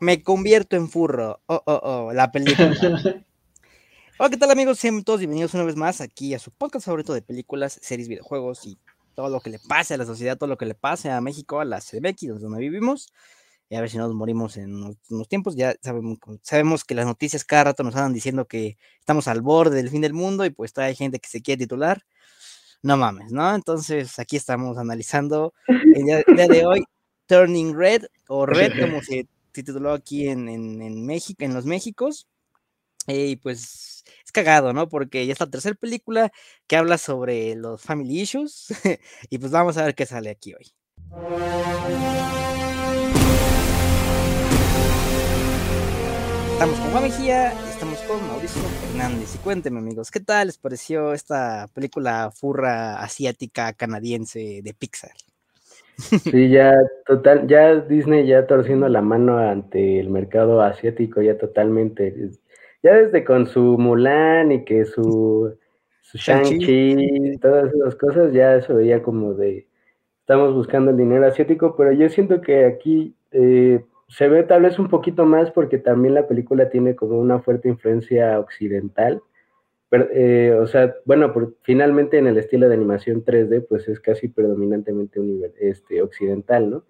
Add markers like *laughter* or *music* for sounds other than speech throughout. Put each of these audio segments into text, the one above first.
Me convierto en furro. Oh, oh, oh, la película. *laughs* Hola, ¿qué tal amigos? Sean todos bienvenidos una vez más aquí a su podcast favorito de películas, series, videojuegos y todo lo que le pase a la sociedad, todo lo que le pase a México, a la CDMX, donde vivimos. Y a ver si nos morimos en unos, tiempos. Ya sabemos, sabemos que las noticias cada rato nos andan diciendo que estamos al borde del fin del mundo y pues hay gente que se quiere titular. No mames, ¿no? Entonces aquí estamos analizando el día, de hoy Turning Red o Red como se tituló aquí en, en, México, en los Méxicos. Y pues es cagado, ¿no? Porque ya es la tercera película que habla sobre los family issues. *laughs* y pues vamos a ver qué sale aquí hoy. Estamos con Juan Mejía y estamos con Mauricio Hernández. Y cuéntenme, amigos, ¿qué tal les pareció esta película furra asiática canadiense de Pixar? Sí, ya total, ya Disney ya torciendo la mano ante el mercado asiático, ya totalmente. Ya desde con su Mulan y que su, su Shang-Chi, todas esas cosas, ya eso veía como de estamos buscando el dinero asiático, pero yo siento que aquí eh, se ve tal vez un poquito más porque también la película tiene como una fuerte influencia occidental eh, o sea, bueno, finalmente en el estilo de animación 3D, pues es casi predominantemente este, occidental, ¿no?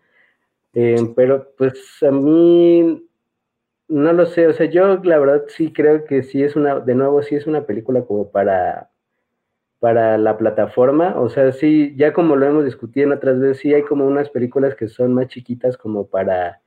Eh, pero pues a mí, no lo sé, o sea, yo la verdad sí creo que sí es una, de nuevo, sí es una película como para, para la plataforma, o sea, sí, ya como lo hemos discutido en otras veces, sí hay como unas películas que son más chiquitas como para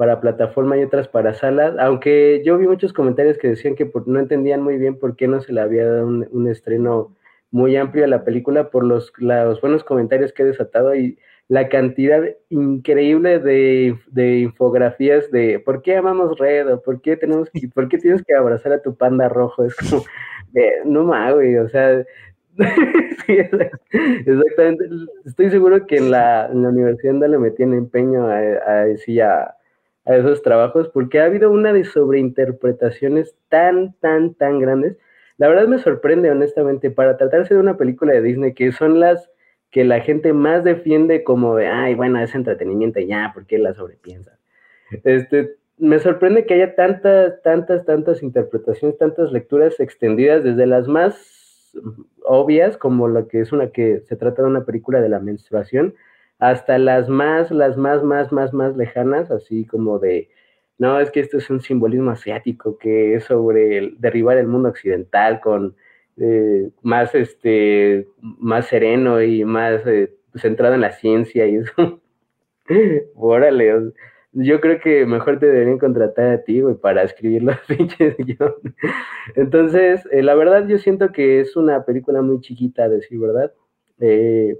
para plataforma y otras para salas, aunque yo vi muchos comentarios que decían que no entendían muy bien por qué no se le había dado un, estreno muy amplio a la película por los, los, buenos comentarios que he desatado y la cantidad increíble de, infografías de por qué amamos Red o por qué tenemos que, por qué tienes que abrazar a tu panda rojo, es como no mames, o sea, *laughs* exactamente, estoy seguro que en la, universidad le metían empeño a, a decir a a esos trabajos porque ha habido una de sobreinterpretaciones tan, tan, tan grandes. La verdad me sorprende, honestamente, para tratarse de una película de Disney, que son las que la gente más defiende como de, ay, bueno, es entretenimiento ya, ¿por qué la sobrepiensa? Este, me sorprende que haya tantas, tantas, tantas interpretaciones, tantas lecturas extendidas, desde las más obvias, como la que es una que se trata de una película de la menstruación, hasta las más, las más, más, más, más lejanas, así como de, no, es que esto es un simbolismo asiático que es sobre derribar el mundo occidental con eh, más, este, más sereno y más eh, centrado en la ciencia y eso. *laughs* Órale, yo creo que mejor te deberían contratar a ti, güey, para escribir los *laughs* pinches guiones. Entonces, eh, la verdad yo siento que es una película muy chiquita, a decir verdad. Eh,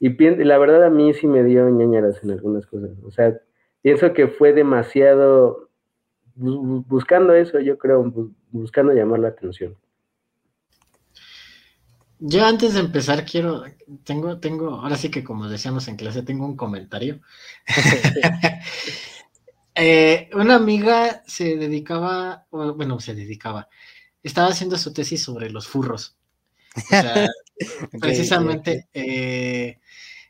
y la verdad a mí sí me dio ñañaras en algunas cosas. O sea, pienso que fue demasiado buscando eso, yo creo, buscando llamar la atención. Yo antes de empezar quiero, tengo, tengo, ahora sí que como decíamos en clase, tengo un comentario. *laughs* Eh, una amiga se dedicaba, bueno, se dedicaba, estaba haciendo su tesis sobre los furros. O sea, *laughs* precisamente eh,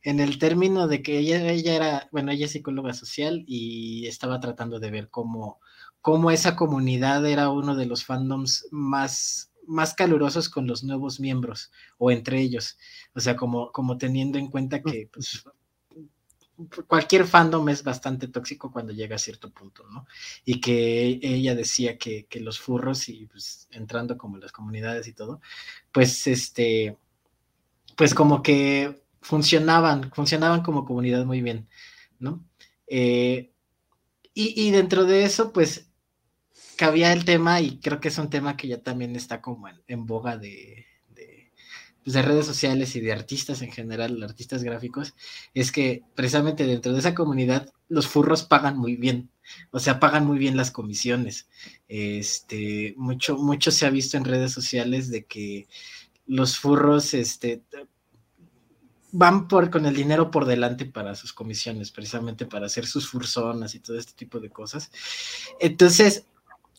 en el término de que ella, ella era, bueno, ella es psicóloga social y estaba tratando de ver cómo, cómo esa comunidad era uno de los fandoms más, más calurosos con los nuevos miembros o entre ellos. O sea, como, como teniendo en cuenta que pues, cualquier fandom es bastante tóxico cuando llega a cierto punto, ¿no? Y que ella decía que, que los furros y pues entrando como las comunidades y todo, pues este pues como que funcionaban, funcionaban como comunidad muy bien, ¿no? Eh, y, dentro de eso, pues cabía el tema, y creo que es un tema que ya también está como en, boga de, pues, de, redes sociales y de artistas en general, artistas gráficos, es que precisamente dentro de esa comunidad los furros pagan muy bien, o sea, pagan muy bien las comisiones. Este, mucho, mucho se ha visto en redes sociales de que los furros este, van por, con el dinero por delante para sus comisiones, precisamente para hacer sus furzonas y todo este tipo de cosas. Entonces,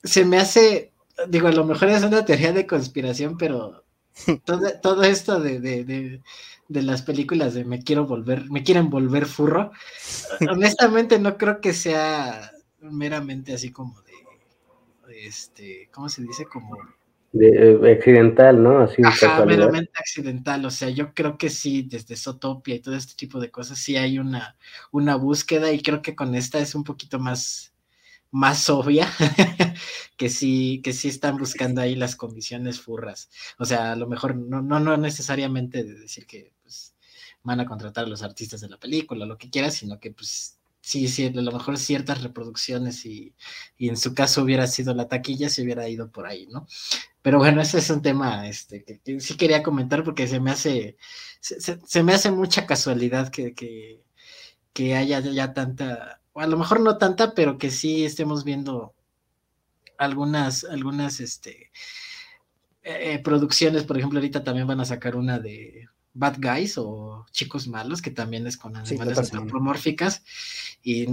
se me hace, digo, a lo mejor es una teoría de conspiración, pero *laughs* todo, esto de, de, de, las películas de me quiero volver, me quieren volver furro, *laughs* honestamente no creo que sea meramente así como de, este, ¿cómo se dice? Como... De, eh, accidental, ¿no? Así Ajá, meramente accidental, o sea, yo creo que sí, desde Sotopia y todo este tipo de cosas, sí hay una, una búsqueda y creo que con esta es un poquito más, más obvia, *laughs* que sí, que sí están buscando ahí las condiciones furras. O sea, a lo mejor no, no, no necesariamente de decir que pues, van a contratar a los artistas de la película, lo que quieras, sino que pues sí, sí, a lo mejor ciertas reproducciones y, en su caso hubiera sido la taquilla, se hubiera ido por ahí, ¿no? Pero bueno, ese es un tema este, que, sí quería comentar porque se me hace, se, me hace mucha casualidad que, que, que, haya ya tanta, o a lo mejor no tanta, pero que sí estemos viendo algunas, algunas, este, eh, producciones, por ejemplo, ahorita también van a sacar una de Bad Guys o Chicos Malos, que también es con animales antropomórficas. Y,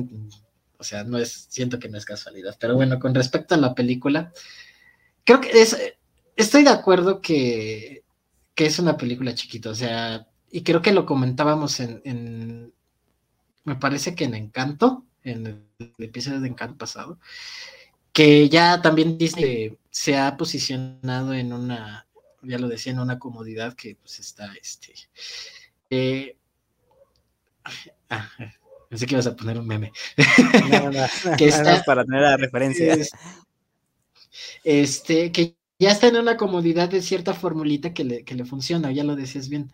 o sea, no es, siento que no es casualidad. Pero bueno, con respecto a la película, creo que es, estoy de acuerdo que, que es una película chiquita, o sea, y creo que lo comentábamos en, en me parece que en Encanto, en el episodio de Encanto pasado, que ya también Disney se ha posicionado en una ya lo decía, en una comodidad que pues está, este, eh, ah, pensé que ibas a poner un meme. No, no, *laughs* que está, para tener la referencia. este, que ya está en una comodidad de cierta formulita que le, que le funciona, ya lo decías bien.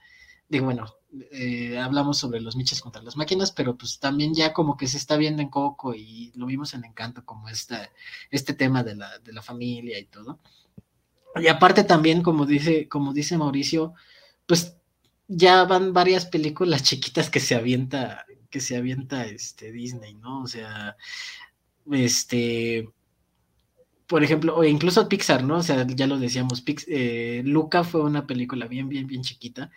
Digo, bueno, eh, hablamos sobre los miches contra las máquinas, pero pues también ya como que se está viendo en Coco y lo vimos en Encanto, como esta, este tema de la, de la familia y todo. Y aparte también, como dice, como dice Mauricio, pues ya van varias películas chiquitas que se avienta, que se avienta este Disney, ¿no? O sea, este, por ejemplo, o incluso Pixar, ¿no? O sea, ya lo decíamos, eh, Luca fue una película bien, bien, bien chiquita,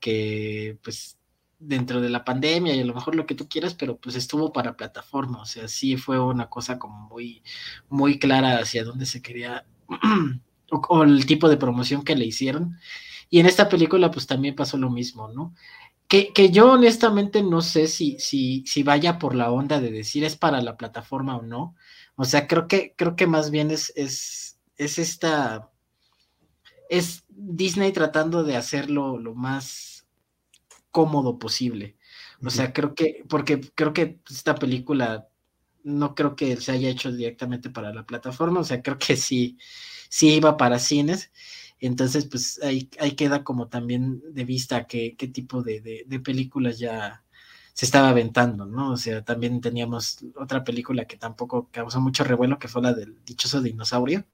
que pues dentro de la pandemia y a lo mejor lo que tú quieras, pero pues estuvo para plataforma, o sea, sí fue una cosa como muy, muy clara hacia dónde se quería *clears throat* o, el tipo de promoción que le hicieron. Y en esta película pues también pasó lo mismo, ¿no? Que, que, yo honestamente no sé si, si, si vaya por la onda de decir es para la plataforma o no. O sea, creo que, creo que más bien es, es, es esta, es Disney tratando de hacerlo lo más cómodo posible. O sea, creo que, porque creo que esta película no creo que se haya hecho directamente para la plataforma, o sea, creo que sí, sí iba para cines. Entonces, pues ahí, ahí queda como también de vista qué, qué tipo de, de, películas ya se estaba aventando, ¿no? O sea, también teníamos otra película que tampoco causó mucho revuelo, que fue la del dichoso dinosaurio.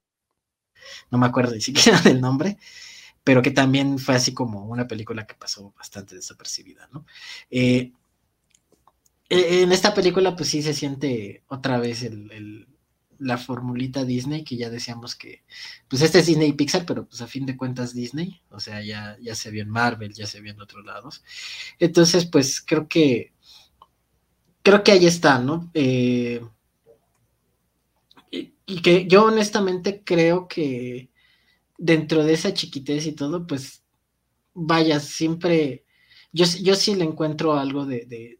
No me acuerdo ni *laughs* siquiera del nombre, pero que también fue así como una película que pasó bastante desapercibida, ¿no? Eh, e, en esta película, pues sí se siente otra vez el la formulita Disney, que ya decíamos que, pues este es Disney y Pixar, pero pues a fin de cuentas Disney, o sea, ya, ya se vio en Marvel, ya se vio en otros lados. Entonces, pues creo que, creo que ahí está, ¿no? Eh, y, y, que yo honestamente creo que dentro de esa chiquitez y todo, pues vaya, siempre yo, yo sí le encuentro algo de,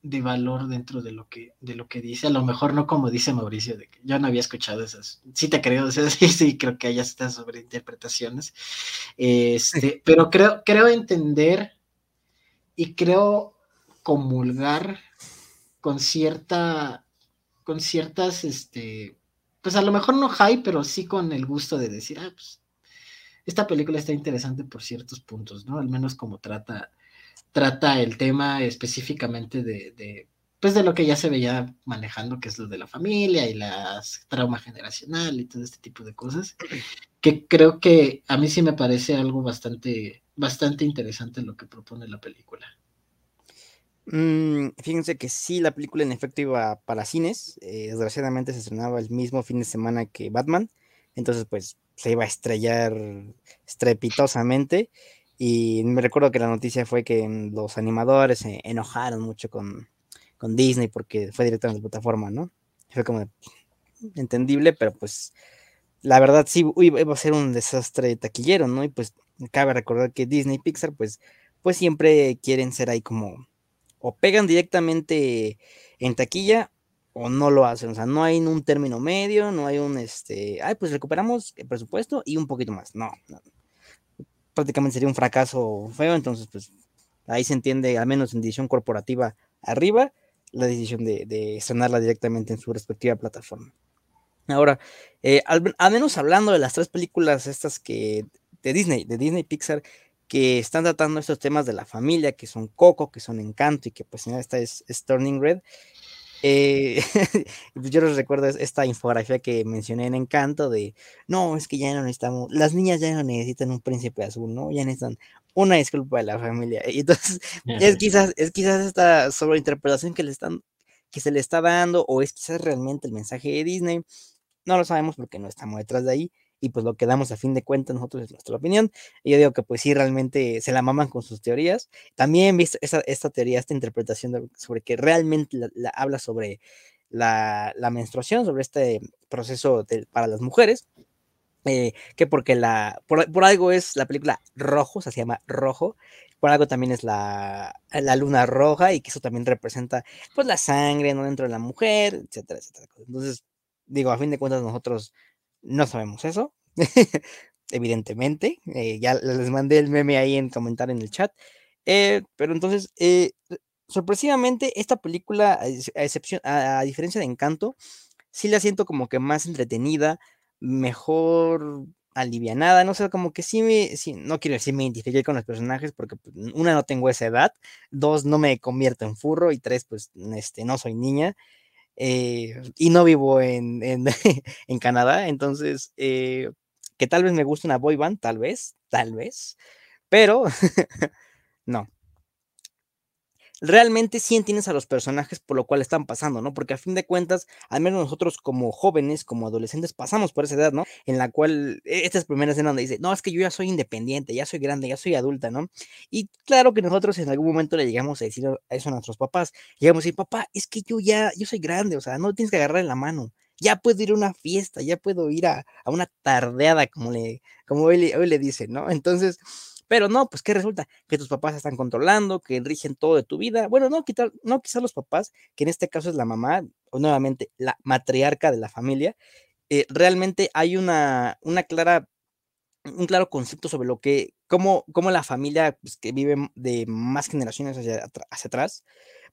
valor dentro de lo, que, de lo que dice. A lo mejor no como dice Mauricio, de que yo no había escuchado esas. Sí te creo, o *laughs* sea, sí, sí, creo que hay estas sobreinterpretaciones. Este, pero creo, creo entender y creo comulgar con cierta, con ciertas, este, pues a lo mejor no high, pero sí con el gusto de decir, ah, pues esta película está interesante por ciertos puntos, ¿no? Al menos como trata trata el tema específicamente de, pues de lo que ya se veía manejando, que es lo de la familia y la trauma generacional y todo este tipo de cosas, que creo que a mí sí me parece algo bastante, bastante interesante lo que propone la película. Mm, fíjense que sí, la película en efecto iba para cines, eh, desgraciadamente se estrenaba el mismo fin de semana que Batman, entonces pues se iba a estrellar estrepitosamente y me recuerdo que la noticia fue que los animadores se enojaron mucho con, Disney porque fue directamente en la plataforma, ¿no? Fue como entendible, pero pues la verdad sí iba a ser un desastre taquillero, ¿no? Y pues cabe recordar que Disney y Pixar pues, pues siempre quieren ser ahí como o pegan directamente en taquilla o no lo hacen. O sea, no hay un término medio, no hay un, este, ay, pues recuperamos el presupuesto y un poquito más. No, prácticamente sería un fracaso feo, entonces, pues ahí se entiende, al menos en decisión corporativa arriba, la decisión de, de estrenarla directamente en su respectiva plataforma. Ahora, eh, al, menos hablando de las tres películas estas que de Disney, de Disney Pixar, que están tratando estos temas de la familia, que son Coco, que son Encanto y que pues esta es Turning Red, eh, *laughs* pues, yo les recuerdo esta infografía que mencioné en Encanto de, no, es que ya no necesitamos, las niñas ya no necesitan un príncipe azul, ¿no? Ya necesitan una disculpa de la familia. *laughs* Y entonces, es quizás, es quizás esta sobreinterpretación que le están, que se le está dando, o es quizás realmente el mensaje de Disney. No lo sabemos porque no estamos detrás de ahí y pues lo que damos a fin de cuentas nosotros es nuestra opinión. Y yo digo que pues sí, realmente se la maman con sus teorías. También visto esta, esta teoría, esta interpretación sobre que realmente la, habla sobre la, la, menstruación, sobre este proceso para las mujeres. Eh, que porque la, por, algo es la película Rojo, o sea, se llama Rojo, por algo también es la, la luna roja y que eso también representa pues la sangre no dentro de la mujer, etcétera, etcétera. Entonces, digo, a fin de cuentas nosotros no sabemos eso, *laughs* evidentemente. Eh, ya les mandé el meme ahí en comentar en el chat. Eh, pero entonces, eh, sorpresivamente, esta película, a, excepción, a, diferencia de Encanto, sí la siento como que más entretenida, mejor alivianada, no sé, como que sí me, sí, no quiero decir me identifiqué con los personajes porque pues, una no tengo esa edad, dos no me convierto en furro y tres pues este, no soy niña, eh, y no vivo en, en, *laughs* en Canadá, entonces, eh, que tal vez me guste una boy band, tal vez, tal vez, pero *laughs* no realmente sí entiendes a los personajes por lo cual están pasando, ¿no? Porque a fin de cuentas, al menos nosotros como jóvenes, como adolescentes, pasamos por esa edad, ¿no? En la cual, e, esta es primera escena donde dice, no, es que yo ya soy independiente, ya soy grande, ya soy adulta, ¿no? Y claro que nosotros en algún momento le llegamos a decir eso a nuestros papás, llegamos a decir, papá, es que yo ya, yo soy grande, o sea, no tienes que agarrar en la mano. Ya puedo ir a una fiesta, ya puedo ir a, una tardeada, como le, como hoy hoy le dicen, ¿no? Entonces, pero no, pues ¿qué resulta? Que tus papás están controlando, que rigen todo de tu vida. Bueno, no, quitar, no quizás los papás, que en este caso es la mamá, o nuevamente la matriarca de la familia, eh, realmente hay una, una clara, un claro concepto sobre lo que, cómo, cómo la familia pues, que vive de más generaciones hacia, hacia atrás,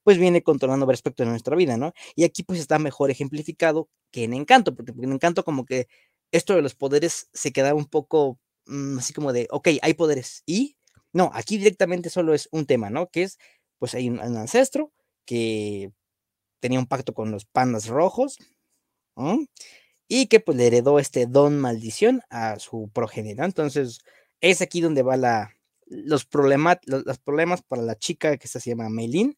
pues viene controlando respecto de nuestra vida, ¿no? Y aquí pues está mejor ejemplificado que en Encanto, porque en Encanto como que esto de los poderes se queda un poco Mm, así como de, ok, hay poderes. Y no, aquí directamente solo es un tema, ¿no? Que es, pues hay un, ancestro que tenía un pacto con los pandas rojos y que pues le heredó este don maldición a su progenitor. Entonces, es aquí donde va la, los, problemas, los, problemas para la chica que se llama Meilin,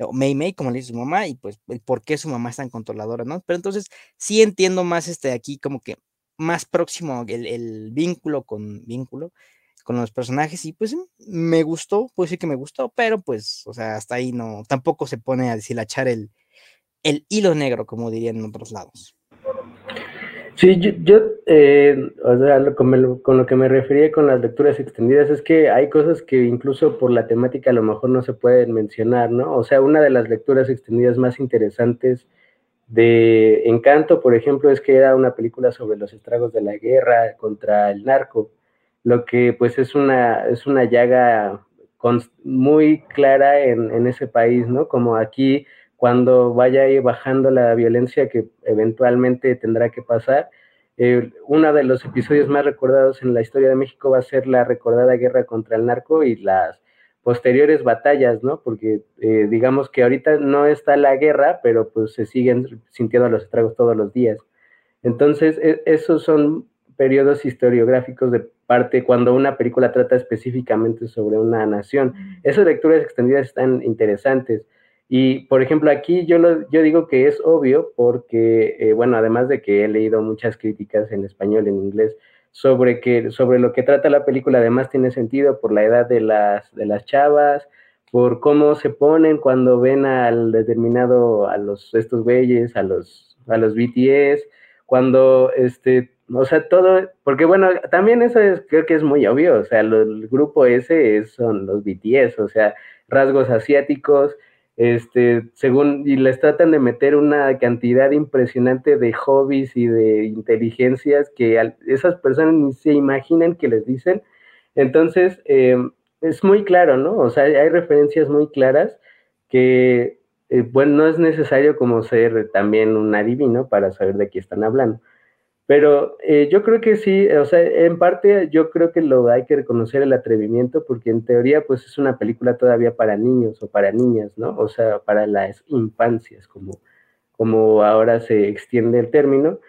o Mei Mei, como le dice su mamá, y pues el por qué su mamá es tan controladora, ¿no? Pero entonces sí entiendo más este aquí como que más próximo el, vínculo con vínculo con los personajes y pues me gustó, puedo decir que me gustó, pero pues, o sea, hasta ahí no, tampoco se pone a deshilachar el, el hilo negro, como dirían en otros lados. Sí, yo, eh, o sea, con, con, lo que me refería con las lecturas extendidas es que hay cosas que incluso por la temática a lo mejor no se pueden mencionar, ¿no? O sea, una de las lecturas extendidas más interesantes de Encanto, por ejemplo, es que era una película sobre los estragos de la guerra contra el narco, lo que pues es una, es una llaga muy clara en, ese país, ¿no? Como aquí, cuando vaya bajando la violencia que eventualmente tendrá que pasar, eh, uno de los episodios más recordados en la historia de México va a ser la recordada guerra contra el narco y las posteriores batallas, ¿no? Porque eh, digamos que ahorita no está la guerra, pero pues se siguen sintiendo los estragos todos los días. Entonces, e, esos son periodos historiográficos de parte cuando una película trata específicamente sobre una nación. Esas lecturas extendidas están interesantes. Y, por ejemplo, aquí yo, lo, yo digo que es obvio porque, eh, bueno, además de que he leído muchas críticas en español, en inglés, sobre, que, sobre lo que trata la película, además tiene sentido por la edad de las, de las chavas, por cómo se ponen cuando ven al determinado, a los, estos güeyes, a los, a los BTS, cuando, este, o sea, todo, porque bueno, también eso es, creo que es muy obvio, o sea, el grupo ese son los BTS, o sea, rasgos asiáticos, este, según, y les tratan de meter una cantidad impresionante de hobbies y de inteligencias que esas personas ni se imaginan que les dicen. Entonces, em, es muy claro, ¿no? O sea, hay referencias muy claras que, eh, bueno, no es necesario como ser también un adivino para saber de qué están hablando. Pero eh, yo creo que sí, o sea, en parte yo creo que lo hay que reconocer el atrevimiento porque en teoría pues es una película todavía para niños o para niñas, ¿no? O sea, para las infancias, como, como ahora se extiende el término.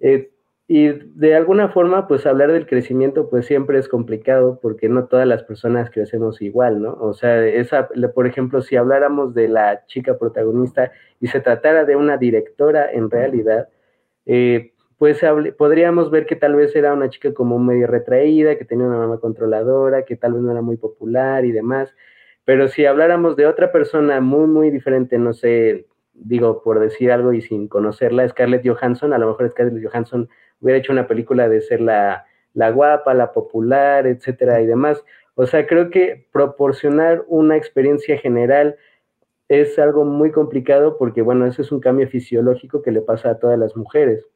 Eh, y de alguna forma, pues hablar del crecimiento, pues siempre es complicado porque no todas las personas crecemos igual, ¿no? O sea, esa, por ejemplo, si habláramos de la chica protagonista y se tratara de una directora en realidad, eh, pues podríamos ver que tal vez era una chica como medio retraída, que tenía una mamá controladora, que tal vez no era muy popular y demás. Pero si habláramos de otra persona muy, muy diferente, no sé, digo por decir algo y sin conocerla, Scarlett Johansson, a lo mejor Scarlett Johansson hubiera hecho una película de ser la, la guapa, la popular, etcétera y demás. O sea, creo que proporcionar una experiencia general es algo muy complicado porque, bueno, eso es un cambio fisiológico que le pasa a todas las mujeres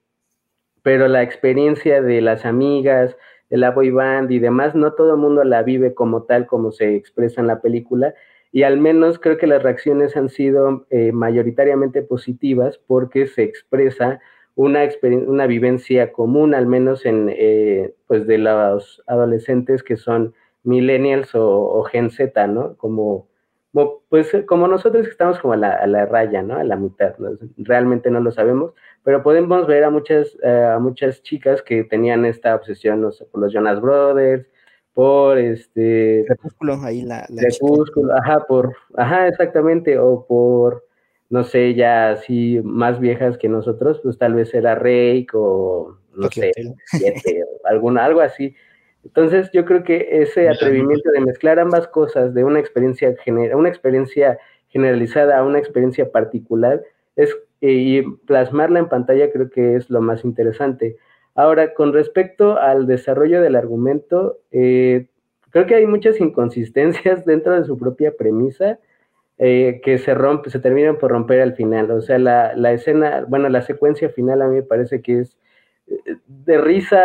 pero la experiencia de las amigas, de la boy band y demás, no todo el mundo la vive como tal, como se expresa en la película, y al menos creo que las reacciones han sido eh, mayoritariamente positivas porque se expresa una, una vivencia común, al menos en, eh, pues de los adolescentes que son millennials o, o Gen Z, ¿no? Como pues como nosotros estamos como a la, raya, ¿no? A la mitad, realmente no lo sabemos, pero podemos ver a muchas, eh, a muchas chicas que tenían esta obsesión, no sé, por los Jonas Brothers, por este... Crepúsculo, ahí la... Crepúsculo, ajá, por, ajá, exactamente, o por, no sé, ya así más viejas que nosotros, pues tal vez era Rake o, no sé, siete, alguna, algo así. Entonces yo creo que ese atrevimiento de mezclar ambas cosas, de una experiencia, una experiencia generalizada a una experiencia particular, es, y plasmarla en pantalla creo que es lo más interesante. Ahora, con respecto al desarrollo del argumento, eh, creo que hay muchas inconsistencias *laughs* dentro de su propia premisa eh, que se rompe, se terminan por romper al final. O sea, la, la escena, bueno, la secuencia final a mí me parece que es de risa,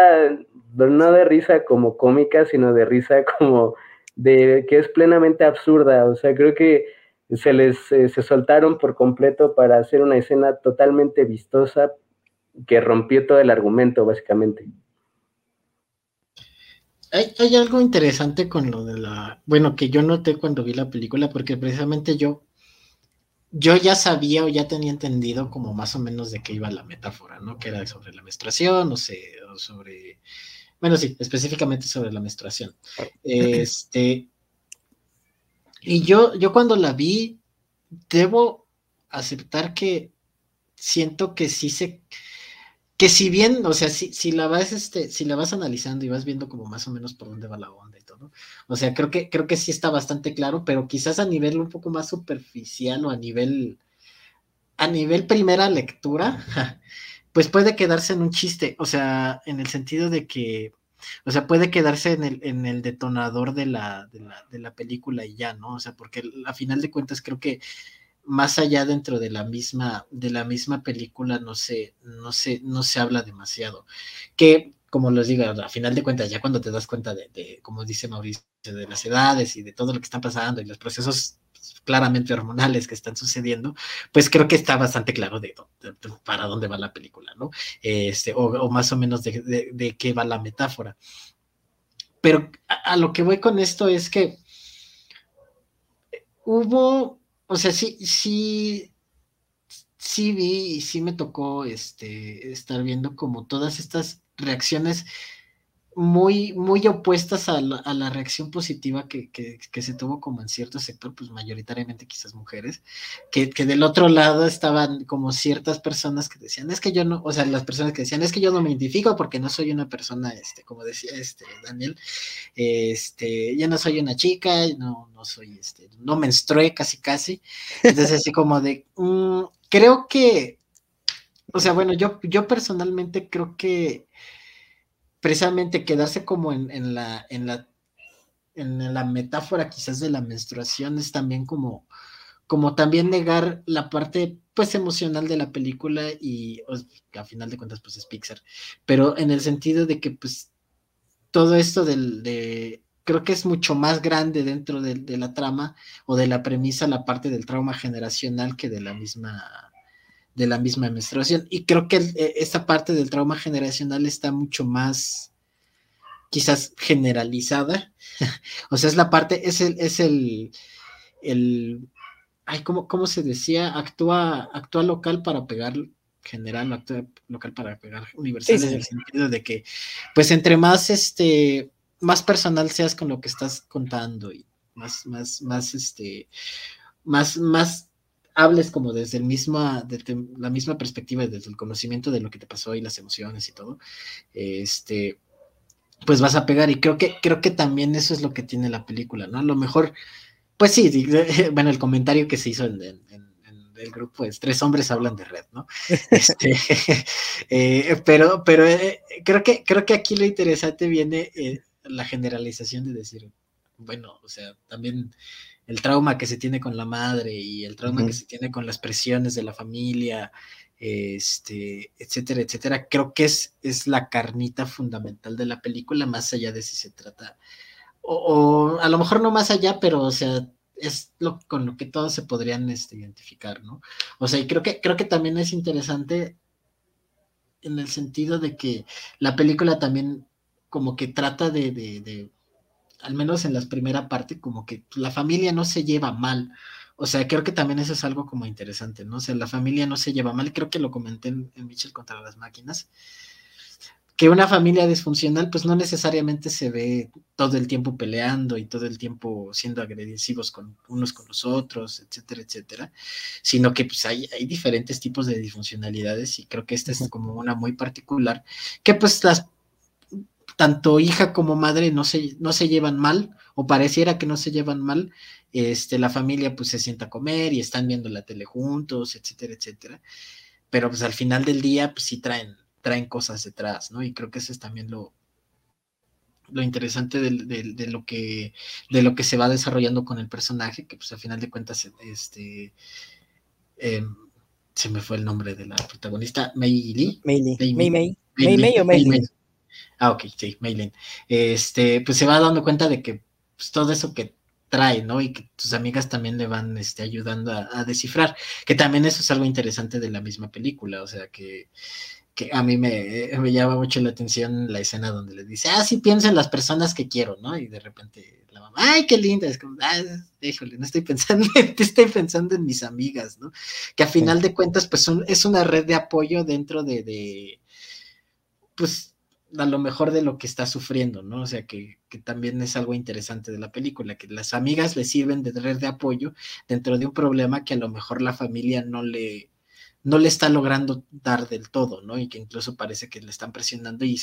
no de risa como cómica, sino de risa como de que es plenamente absurda. O sea, creo que se les eh, se soltaron por completo para hacer una escena totalmente vistosa que rompió todo el argumento, básicamente. Hay, hay, algo interesante con lo de la, bueno, que yo noté cuando vi la película, porque precisamente yo, yo ya sabía o ya tenía entendido como más o menos de qué iba la metáfora, ¿no? Que era sobre la menstruación, o, sé, o sobre bueno, sí, específicamente sobre la menstruación. Este, y yo, yo cuando la vi, debo aceptar que siento que sí se, que si bien, o sea, si, si la vas, este, si la vas analizando y vas viendo como más o menos por dónde va la onda y todo, o sea, creo que, creo que sí está bastante claro, pero quizás a nivel un poco más superficial o a nivel, a nivel primera lectura, *laughs* pues puede quedarse en un chiste, o sea, en el sentido de que, o sea, puede quedarse en el, en el detonador de la, de la, de la película y ya, ¿no? O sea, porque a final de cuentas creo que más allá dentro de la misma, de la misma película no se, no se, no se habla demasiado. Que, como les digo, a final de cuentas, ya cuando te das cuenta de, de, como dice Mauricio, de las edades y de todo lo que está pasando y los procesos claramente hormonales que están sucediendo, pues creo que está bastante claro de, para dónde va la película, ¿no? Este, o, más o menos de, qué va la metáfora. Pero a, lo que voy con esto es que hubo, o sea, sí, sí, sí vi y sí me tocó este, estar viendo como todas estas reacciones muy, muy opuestas a la, reacción positiva que, se tuvo como en cierto sector, pues mayoritariamente quizás mujeres, que, del otro lado estaban como ciertas personas que decían, es que yo no, o sea, las personas que decían, es que yo no me identifico porque no soy una persona, este, como decía este Daniel, este, yo no soy una chica, no, no soy, este, no menstrué casi casi, entonces así como de, mm, creo que, o sea, bueno, yo, yo personalmente creo que precisamente quedarse como en, la, en, la, en la metáfora quizás de la menstruación es también como, como también negar la parte pues emocional de la película y a final de cuentas pues es Pixar, pero en el sentido de que pues todo esto del, de, creo que es mucho más grande dentro de, de, la trama o de la premisa la parte del trauma generacional que de la misma de la misma menstruación. Y creo que e, esta parte del trauma generacional está mucho más quizás generalizada. *laughs* O sea es la parte es el es el, el ay, ¿cómo, ¿cómo, se decía? Actúa, actúa local para pegar general, actúa local para pegar universal, en el sentido de que, pues, entre más, este, más personal seas con lo que estás contando y más, más, más, este, más, más hables como desde el misma, desde la misma perspectiva, desde el conocimiento de lo que te pasó y las emociones y todo, este, pues vas a pegar. Y creo que, creo que también eso es lo que tiene la película, ¿no? A lo mejor pues sí, *laughs* bueno, el comentario que se hizo en, el grupo es tres hombres hablan de red, ¿no? *laughs* Este, *laughs* eh, pero pero eh, creo, que, creo que aquí lo interesante viene eh, la generalización de decir, bueno, o sea, también el trauma que se tiene con la madre y el trauma que se tiene con las presiones de la familia, este, etcétera, etcétera, creo que es, es la carnita fundamental de la película, más allá de si se trata o, a lo mejor no más allá, pero o sea, es lo con lo que todos se podrían este, identificar, ¿no? O sea, y creo que, creo que también es interesante en el sentido de que la película también como que trata de, de, de al menos en la primera parte, como que la familia no se lleva mal. O sea, creo que también eso es algo como interesante, ¿no? O sea, la familia no se lleva mal, creo que lo comenté en, en Mitchell contra las máquinas que una familia disfuncional pues no necesariamente se ve todo el tiempo peleando y todo el tiempo siendo agresivos con unos con los otros, etcétera, etcétera, sino que pues hay, hay diferentes tipos de disfuncionalidades y creo que esta es como una muy particular, que pues las tanto hija como madre no se, no se llevan mal o pareciera que no se llevan mal, este, la familia pues se sienta a comer y están viendo la tele juntos, etcétera, etcétera, pero pues al final del día pues sí traen traen cosas detrás, ¿no? Y creo que eso es también lo, lo interesante de, lo que, de lo que se va desarrollando con el personaje, que pues al final de cuentas, este, em, se me fue el nombre de la protagonista, Mei Lee. Mei Mei. Mei Mei. Mei o Mei Ah, ok, sí, Mei Este, pues se va dando cuenta de que pues, todo eso que trae, ¿no? Y que tus amigas también le van este, ayudando a, a, descifrar, que también eso es algo interesante de la misma película, o sea, que que a mí me, me, llama mucho la atención la escena donde le dice, ah, sí pienso en las personas que quiero, ¿no? Y de repente la mamá, ay, qué linda, es como, ah, híjole, no estoy pensando, estoy pensando en mis amigas, ¿no? Que a final de cuentas, pues es una red de apoyo dentro de, de, pues, a lo mejor de lo que está sufriendo, ¿no? O sea, que, que también es algo interesante de la película, que las amigas le sirven de red de apoyo dentro de un problema que a lo mejor la familia no le no le está logrando dar del todo, ¿no? Y que incluso parece que le están presionando y,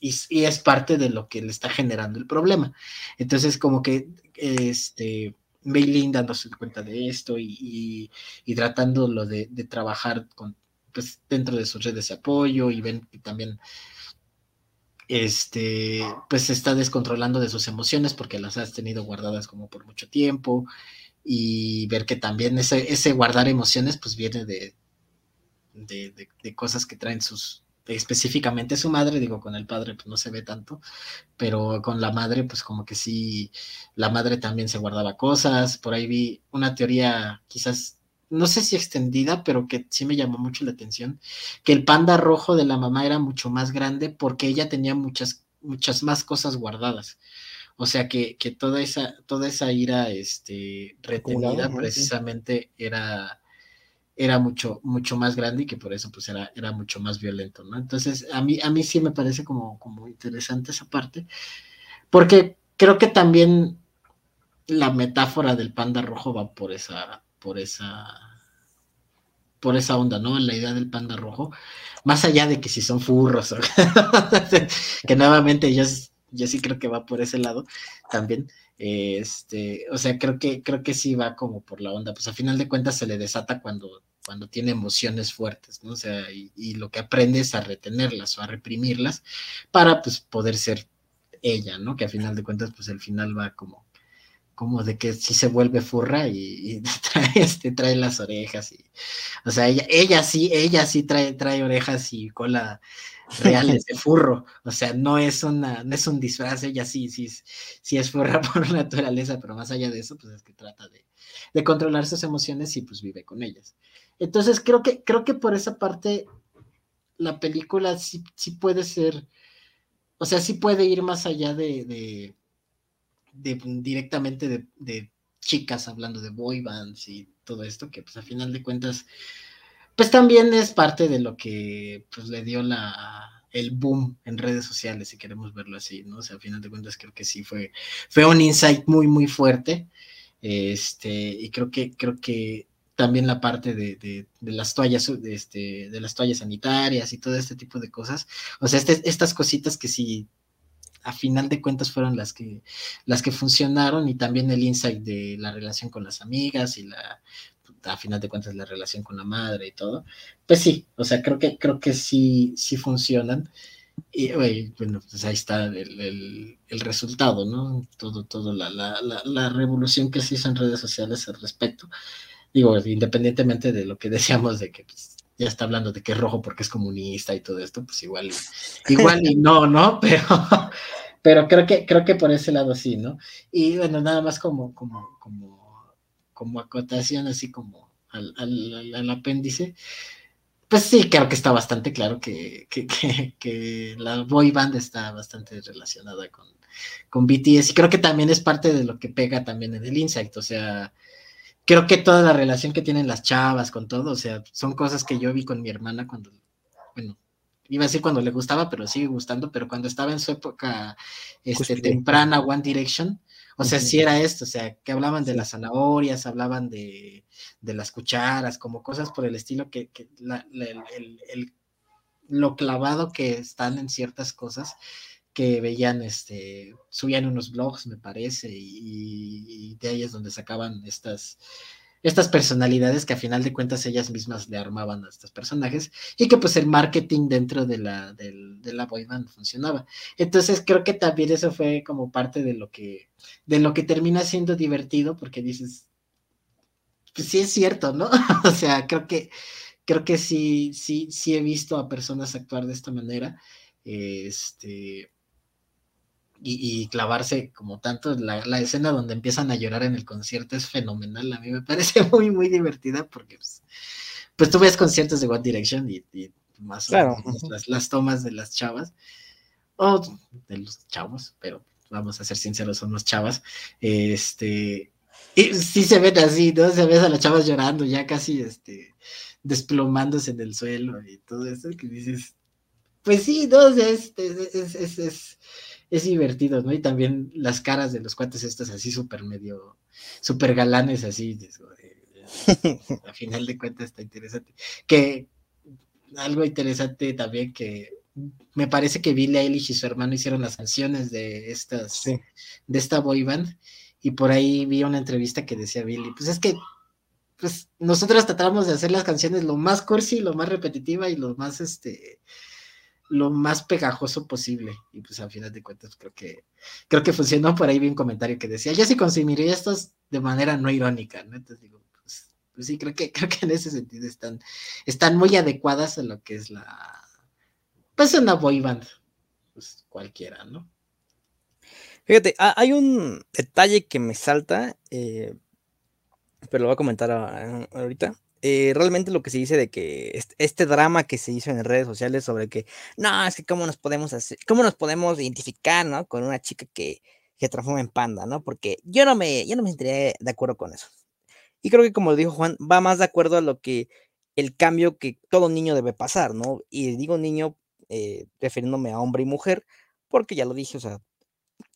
y, es parte de lo que le está generando el problema. Entonces, como que este, Bailin dándose cuenta de esto y, y, tratándolo de, de, trabajar con, pues, dentro de sus redes de apoyo y ven que también este, pues se está descontrolando de sus emociones porque las has tenido guardadas como por mucho tiempo y ver que también ese, ese guardar emociones pues viene de, de, cosas que traen sus, específicamente su madre, digo, con el padre pues no se ve tanto, pero con la madre pues como que sí, la madre también se guardaba cosas, por ahí vi una teoría quizás, no sé si extendida, pero que sí me llamó mucho la atención, que el panda rojo de la mamá era mucho más grande porque ella tenía muchas, muchas más cosas guardadas. O sea que, que toda esa, toda esa ira este, retenida precisamente era era mucho, mucho más grande y que por eso pues era, era mucho más violento, ¿no? Entonces, a mí, a mí sí me parece como, como interesante esa parte, porque creo que también la metáfora del panda rojo va por esa, por esa, por esa onda, ¿no? La idea del panda rojo, más allá de que si son furros, *laughs* que nuevamente yo, yo sí creo que va por ese lado también, este, o sea, creo que, creo que sí va como por la onda, pues a final de cuentas se le desata cuando, cuando tiene emociones fuertes, ¿no? O sea, y, lo que aprende es a retenerlas o a reprimirlas para pues poder ser ella, ¿no? Que a final de cuentas, pues el final va como, como de que sí se vuelve furra y, *laughs* trae, este, trae las orejas y, o sea, ella, ella sí, ella sí trae, trae orejas y cola reales de furro, o sea, no es una, no es un disfraz, ella sí, sí, sí es furra *laughs* por naturaleza, pero más allá de eso, pues es que trata de, de controlar sus emociones y pues vive con ellas. Entonces creo que, creo que por esa parte la película sí, sí puede ser, o sea, sí puede ir más allá de directamente de, chicas hablando de boy bands y todo esto, que pues a final de cuentas, pues también es parte de lo que pues le dio la, el boom en redes sociales, si queremos verlo así, ¿no? O sea, a final de cuentas creo que sí fue, fue un insight muy, muy fuerte. Este, y creo que, creo que también la parte de, de, las toallas, este, de las toallas sanitarias y todo este tipo de cosas. O sea, este, estas cositas que sí a final de cuentas fueron las que, las que funcionaron y también el insight de la relación con las amigas y la, a final de cuentas la relación con la madre y todo, pues sí, o sea, creo que, creo que sí, sí funcionan. Y bueno, pues ahí está el, resultado, ¿no? Todo, todo la, la, la, revolución que se hizo en redes sociales al respecto. Digo, independientemente de lo que *laughs* decíamos de que pues, ya está hablando de que es rojo porque es comunista y todo esto, pues igual, igual y no, ¿no? *laughs* Pero, pero creo que, creo que por ese lado sí, ¿no? Y bueno, nada más como, como, como, como acotación, así como al, al, apéndice, pues sí, creo que está bastante claro que, que, que, la boy band está bastante relacionada con, con BTS y creo que también es parte de lo que pega también en el Insight, o sea, creo que toda la relación que tienen las chavas con todo, o sea, son cosas que yo vi con mi hermana cuando, bueno, iba a decir cuando le gustaba, pero sigue gustando, pero cuando estaba en su época este, temprana, One Direction, o sea, sí era esto, o sea, que hablaban de las zanahorias, hablaban de, las cucharas, como cosas por el estilo, que, lo clavado que están en ciertas cosas, que veían, este, subían unos blogs, me parece, y, de ahí es donde sacaban estas, estas personalidades que a final de cuentas ellas mismas le armaban a estos personajes y que pues el marketing dentro de la, de, la boy band funcionaba. Entonces creo que también eso fue como parte de lo que, de lo que termina siendo divertido porque dices, pues sí es cierto, ¿no? *laughs* o sea, creo que, creo que sí, sí, sí he visto a personas actuar de esta manera. Este, y, clavarse como tanto. La, la, escena donde empiezan a llorar en el concierto es fenomenal. A mí me *laughs* parece muy, muy divertida porque pues, pues tú ves conciertos de One Direction y, más claro. las, las, tomas de las chavas o de los chavos, pero vamos a ser sinceros, son los chavas. Este, y sí se ven así, ¿no? Se ves a las chavas llorando, ya casi este, desplomándose en el suelo y todo eso, que dices, pues sí, no, es, es, es, es es divertido, ¿no? Y también las caras de los cuates estos así súper medio, súper galanes así, a final de cuentas está interesante. Que algo interesante también que me parece que Billie Eilish y su hermano hicieron las canciones de estas, de esta boy band, y por ahí vi una entrevista que decía Billy, pues es que pues nosotros tratamos de hacer las canciones lo más cursi, lo más repetitiva y lo más este lo más pegajoso posible. Y pues al final de cuentas creo que creo que funcionó. Por ahí vi un comentario que decía, ya si consumiría estos de manera no irónica, ¿no? Entonces digo, pues, pues, sí, creo que, *laughs* creo que en ese sentido están, están muy adecuadas a lo que es la pues una boy band, pues cualquiera, ¿no? Fíjate, hay un detalle que me salta, eh, pero lo voy a comentar ahorita. Eh, realmente lo que se dice de que este, drama que se hizo en redes sociales sobre que no, es que cómo nos podemos hacer, cómo nos podemos identificar, ¿no? Con una chica que se transforma en panda, ¿no? Porque yo no me, yo no me sentiría de acuerdo con eso. Y creo que como dijo Juan, va más de acuerdo a lo que el cambio que todo niño debe pasar, ¿no? Y digo niño eh, refiriéndome a hombre y mujer, porque ya lo dije, o sea,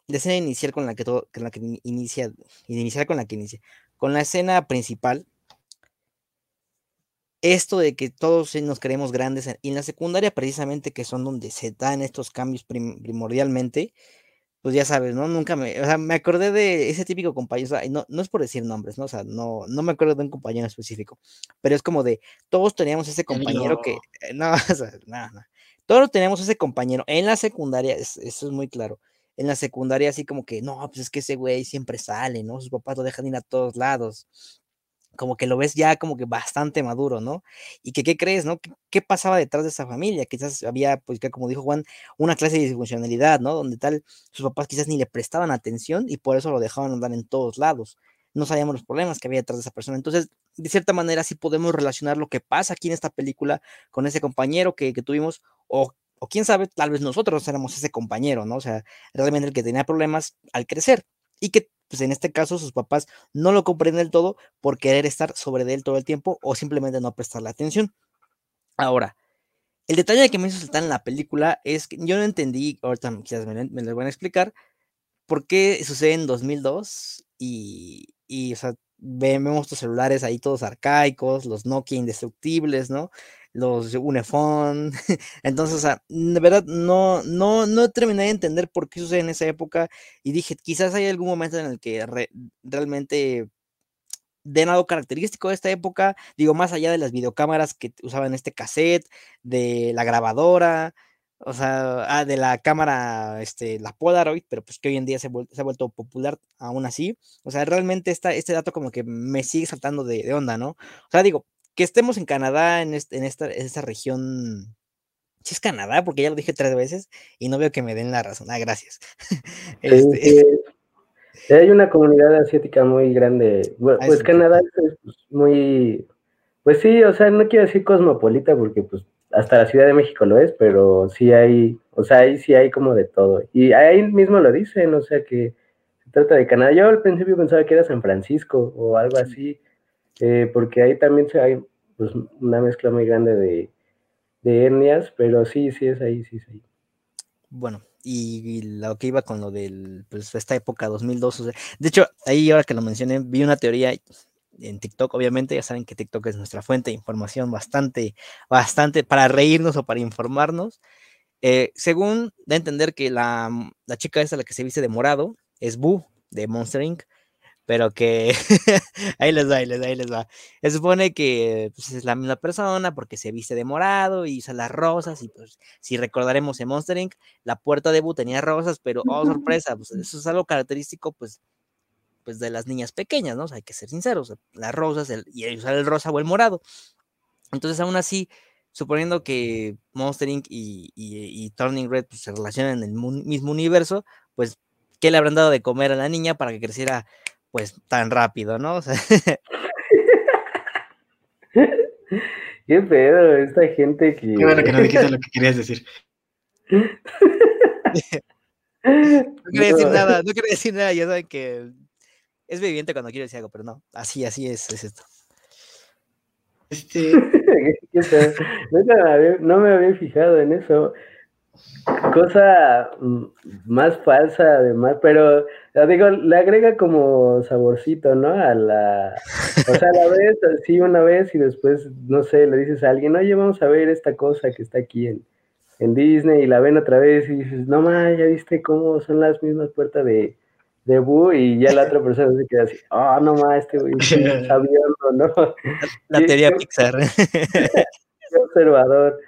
la escena inicial con la que todo, con la que inicia, inicial con la que inicia, con la escena principal, esto de que todos nos creemos grandes y en la secundaria precisamente que son donde se dan estos cambios primordialmente, pues ya sabes, ¿no? Nunca me, o sea, me acordé de ese típico compañero, o sea, no, no es por decir nombres, ¿no? O sea, no, no me acuerdo de un compañero específico, pero es como de, todos teníamos ese compañero que, eh, no, *laughs* o sea, nada, todos teníamos ese compañero en la secundaria, eso es muy claro, en la secundaria así como que, no, pues es que ese güey siempre sale, ¿no? Sus papás lo dejan ir a todos lados. Como que lo ves ya como que bastante maduro, ¿no? Y que, ¿qué crees, no? ¿Qué, pasaba detrás de esa familia? Quizás había, pues, que como dijo Juan, una clase de disfuncionalidad, ¿no? Donde tal, sus papás quizás ni le prestaban atención y por eso lo dejaban andar en todos lados. No sabíamos los problemas que había detrás de esa persona. Entonces, de cierta manera, sí podemos relacionar lo que pasa aquí en esta película con ese compañero que, que tuvimos o o quién sabe, tal vez nosotros éramos ese compañero, ¿no? O sea, realmente el que tenía problemas al crecer y que, pues en este caso, sus papás no lo comprenden del todo por querer estar sobre él todo el tiempo o simplemente no prestarle atención. Ahora, el detalle que me hizo saltar en la película es que yo no entendí, ahorita quizás me, me lo van a explicar, por qué sucede en 2002 y, y o sea, vemos estos celulares ahí todos arcaicos, los Nokia indestructibles, ¿no? Los Unifón. *laughs* Entonces, o sea, de verdad, no, no, no terminé de entender por qué sucede en esa época y dije, quizás hay algún momento en el que realmente den algo característico de esta época, digo, más allá de las videocámaras que usaban este cassette, de la grabadora, o sea, ah, de la cámara, este, la Polaroid, pero pues que hoy en día se, se ha vuelto popular aún así. O sea, realmente esta, este dato como que me sigue saltando de, de, onda, ¿no? O sea, digo, que estemos en Canadá, en, este, en, esta, esta región. Sí, es Canadá, porque ya lo dije tres veces y no veo que me den la razón. Ah, gracias. *laughs* este... Hay una comunidad asiática muy grande. Ah, pues Canadá es pues, muy. Pues sí, o sea, no quiero decir cosmopolita porque pues hasta la Ciudad de México lo es, pero sí hay, o sea, ahí sí hay como de todo. Y ahí mismo lo dicen, o sea que se trata de Canadá. Yo al principio pensaba que era San Francisco o algo así, eh, porque ahí también hay pues, una mezcla muy grande de, de etnias, pero sí, sí es ahí, sí es ahí. Bueno, y, lo que iba con lo de pues, esta época 2002, de hecho, ahí ahora que lo mencioné, vi una teoría en TikTok, obviamente, ya saben que TikTok es nuestra fuente de información bastante, bastante para reírnos o para informarnos. Eh, según da a entender que la, la chica esa, la que se viste de morado, es Boo de Monster Inc pero que *laughs* ahí les va, ahí les va, ahí les va. Se supone que pues, es la misma persona porque se viste de morado y usa las rosas y pues si recordaremos en Monster Inc., la puerta de Bu tenía rosas, pero oh sorpresa, pues eso es algo característico pues pues de las niñas pequeñas, ¿no? hay que ser sinceros, las rosas y usar el rosa o el morado. Entonces aún así, suponiendo que Monster Inc. y, Turning Red pues, se relacionan en el mismo universo, pues ¿qué le habrán dado de comer a la niña para que creciera pues tan rápido, ¿no? *laughs* O sea, Qué pedo, esta gente que. Qué bueno que no dijiste lo que querías decir. no quería decir nada, no quería decir nada, ya saben que es viviente cuando quiero decir algo, pero no, así, así es, es esto. Este. *laughs* no me había fijado en eso cosa mm, más falsa además, pero digo, le agrega como saborcito, ¿no? A la, o sea, la vez así una vez y después, no sé, le dices a alguien, oye, vamos a ver esta cosa que está aquí en, en Disney y la ven otra vez y dices, no más, ya viste cómo son las mismas puertas de, de Boo y ya la otra persona se queda así, oh, no más, este güey *laughs* sabiendo, ¿no? La, teoría Pixar. *laughs* observador.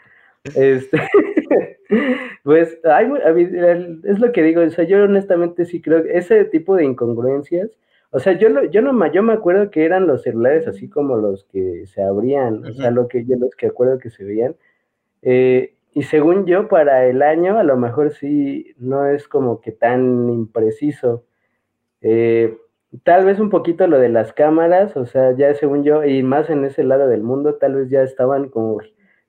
Este, *laughs* pues es lo que digo, o sea, yo honestamente sí creo que ese tipo de incongruencias, o sea, yo, yo, no, yo me acuerdo que eran los celulares así como los que se abrían, o sea, lo que yo los que acuerdo que se veían. Eh, y según yo, para el año, a lo mejor sí no es como que tan impreciso. Eh, tal vez un poquito lo de las cámaras, o sea, ya según yo, y más en ese lado del mundo, tal vez ya estaban como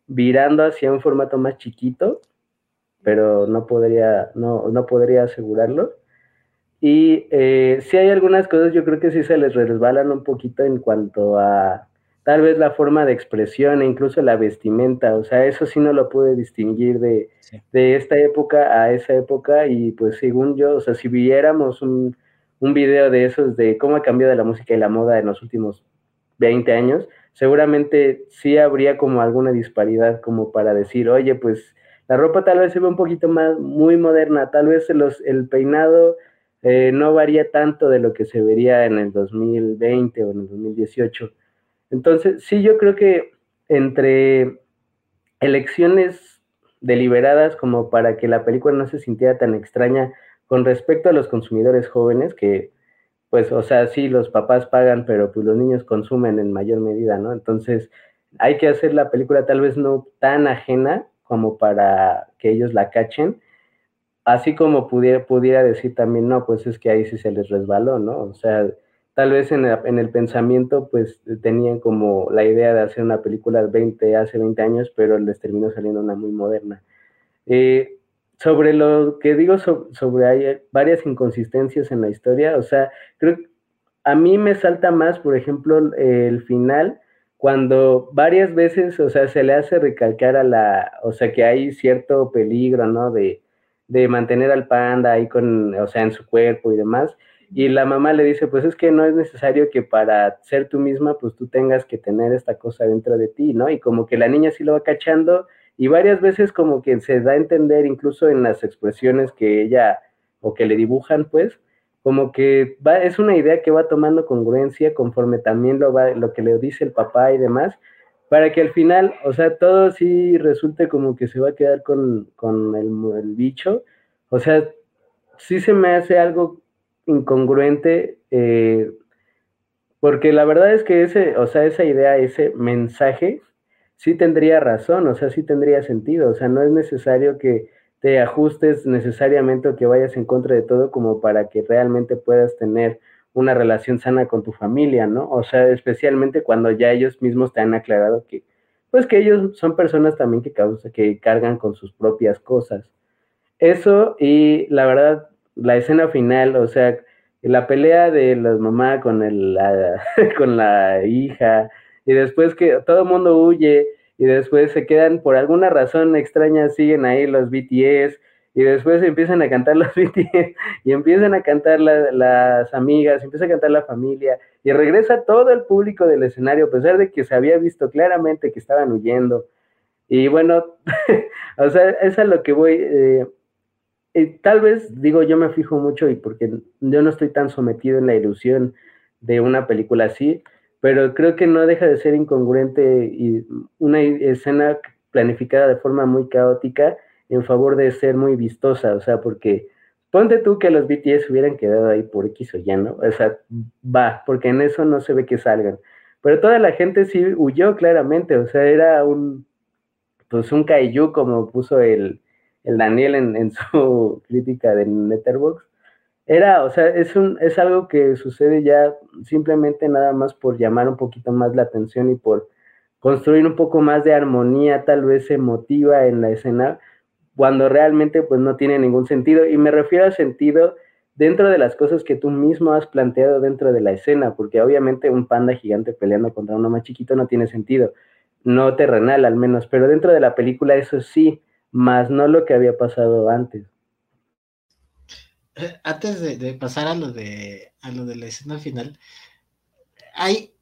virando hacia un formato más chiquito, pero no podría, no, no podría asegurarlo. Y eh, si hay algunas cosas, yo creo que sí se les resbalan un poquito en cuanto a tal vez la forma de expresión e incluso la vestimenta. O sea, eso sí no lo pude distinguir de, de esta época a esa época. Y pues según yo, o sea, si viéramos un, un video de esos de cómo ha cambiado la música y la moda en los últimos 20 años, seguramente sí habría como alguna disparidad como para decir, oye, pues la ropa tal vez se ve un poquito más, muy moderna, tal vez el peinado eh, no varía tanto de lo que se vería en el 2020 o en el 2018. Entonces, sí, yo creo que entre elecciones deliberadas como para que la película no se sintiera tan extraña con respecto a los consumidores jóvenes, que pues, o sea, sí, los papás pagan, pero pues los niños consumen en mayor medida, ¿no? Entonces, hay que hacer la película tal vez no tan ajena como para que ellos la cachen, así como pudiera, pudiera decir también, no, pues es que ahí sí se les resbaló, ¿no? O sea, tal vez en el, en el, pensamiento, pues tenían como la idea de hacer una película 20, hace 20 años, pero les terminó saliendo una muy moderna. Eh, sobre lo que digo sobre, hay varias inconsistencias en la historia, o sea, creo que a mí me salta más, por ejemplo, el final, cuando varias veces, o sea, se le hace recalcar a la, o sea, que hay cierto peligro, ¿no? De, de mantener al panda ahí con, o sea, en su cuerpo y demás. Y la mamá le dice, pues es que no es necesario que para ser tú misma, pues tú tengas que tener esta cosa dentro de ti, ¿no? Y como que la niña sí lo va cachando y varias veces como que se da a entender incluso en las expresiones que ella o que le dibujan, pues, como que va, es una idea que va tomando congruencia conforme también lo, va, lo que le dice el papá y demás, para que al final, o sea, todo sí resulte como que se va a quedar con, con el, bicho, o sea, sí se me hace algo incongruente, eh, porque la verdad es que ese, o sea, esa idea, ese mensaje, sí tendría razón, o sea, sí tendría sentido, o sea, no es necesario que te ajustes necesariamente o que vayas en contra de todo como para que realmente puedas tener una relación sana con tu familia, ¿no? O sea, especialmente cuando ya ellos mismos te han aclarado que, pues que ellos son personas también que, causa, que cargan con sus propias cosas. Eso y la verdad, la escena final, o sea, la pelea de las mamás con, el, *laughs* con la hija, y después que todo el mundo huye y después se quedan por alguna razón extraña, siguen ahí los BTS y después empiezan a cantar los *laughs* BTS y empiezan a cantar las amigas, empieza a cantar la familia y regresa todo el público del escenario a pesar de que se había visto claramente que estaban huyendo. Y bueno, *laughs* o sea, es a lo que voy. Eh, tal vez, digo, yo me fijo mucho y porque yo no estoy tan sometido en la ilusión de una película así, pero creo que no deja de ser incongruente y una escena planificada de forma muy caótica en favor de ser muy vistosa, o sea, porque ponte tú que los BTS hubieran quedado ahí por X o ya, ¿no? O sea, va, porque en eso no se ve que salgan. Pero toda la gente sí huyó claramente, o sea, era un, pues un kaiju como puso el, el Daniel en, en su *laughs* crítica de Netherbox, era, o sea, es, un, es algo que sucede ya simplemente nada más por llamar un poquito más la atención y por construir un poco más de armonía, tal vez emotiva en la escena, cuando realmente pues no tiene ningún sentido. Y me refiero a sentido dentro de las cosas que tú mismo has planteado dentro de la escena, porque obviamente un panda gigante peleando contra uno más chiquito no tiene sentido, no terrenal al menos, pero dentro de la película eso sí, más no lo que había pasado antes. Antes de, pasar a lo de a lo de la escena final, hay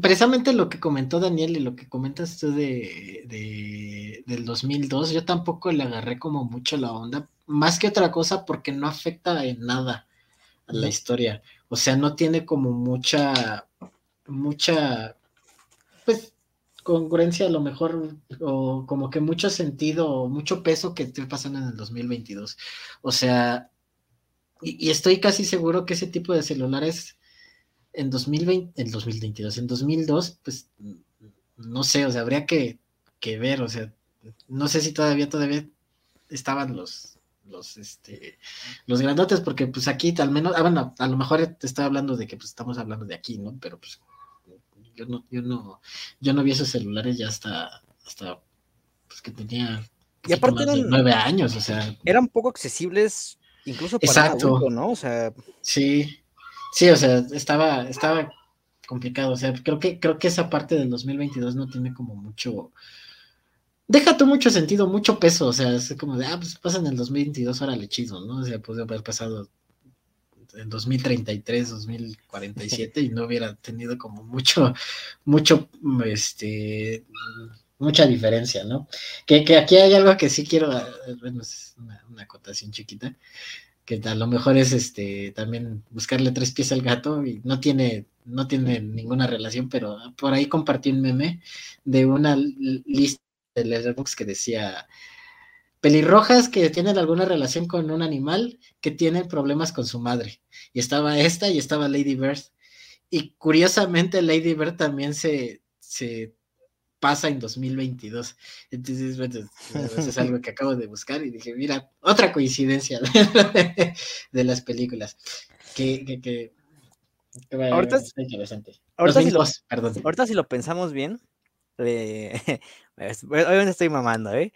precisamente lo que comentó Daniel y lo que comentas tú de, de, del 2002, yo tampoco le agarré como mucho la onda, más que otra cosa porque no afecta en nada a la historia, o sea, no tiene como mucha, mucha, pues, congruencia a lo mejor, o como que mucho sentido, o mucho peso que esté pasando en el 2022. O sea, y, estoy casi seguro que ese tipo de celulares en 2020, en 2022, en 2002, pues, no sé, o sea, habría que, que ver, o sea, no sé si todavía, todavía estaban los, los, este, los grandotes, porque pues aquí al menos, ah, bueno, a lo mejor te estoy hablando de que pues estamos hablando de aquí, ¿no? Pero pues yo no, yo no, yo no vi esos celulares ya hasta, hasta pues que tenía y aparte eran, nueve años, o sea. Eran poco accesibles, incluso para Exacto. Adulto, ¿no? O sea. Sí, sí, o sea, estaba, estaba complicado. O sea, creo que, creo que esa parte del 2022 no tiene como mucho. Deja tú mucho sentido, mucho peso. O sea, es como de, ah, pues pasa en el 2022, órale, chido, ¿no? O sea, puede haber pasado en 2033, 2047 y no hubiera tenido como mucho, mucho, este, mucha diferencia, ¿no? Que, que aquí hay algo que sí quiero, bueno, es una, una, acotación chiquita, que a lo mejor es este, también buscarle tres pies al gato y no tiene, no tiene ninguna relación, pero por ahí compartí un meme de una lista de Letterboxd que decía pelirrojas que tienen alguna relación con un animal que tienen problemas con su madre. Y estaba esta y estaba Lady Bird. Y curiosamente Lady Bird también se, se pasa en 2022. Entonces, bueno, es algo que acabo de buscar y dije, mira, otra coincidencia *laughs* de, las películas. Que, que, que, ahorita, interesante. Ahorita, si lo, perdón. ahorita si lo pensamos bien, eh, *laughs* obviamente estoy mamando, ¿eh?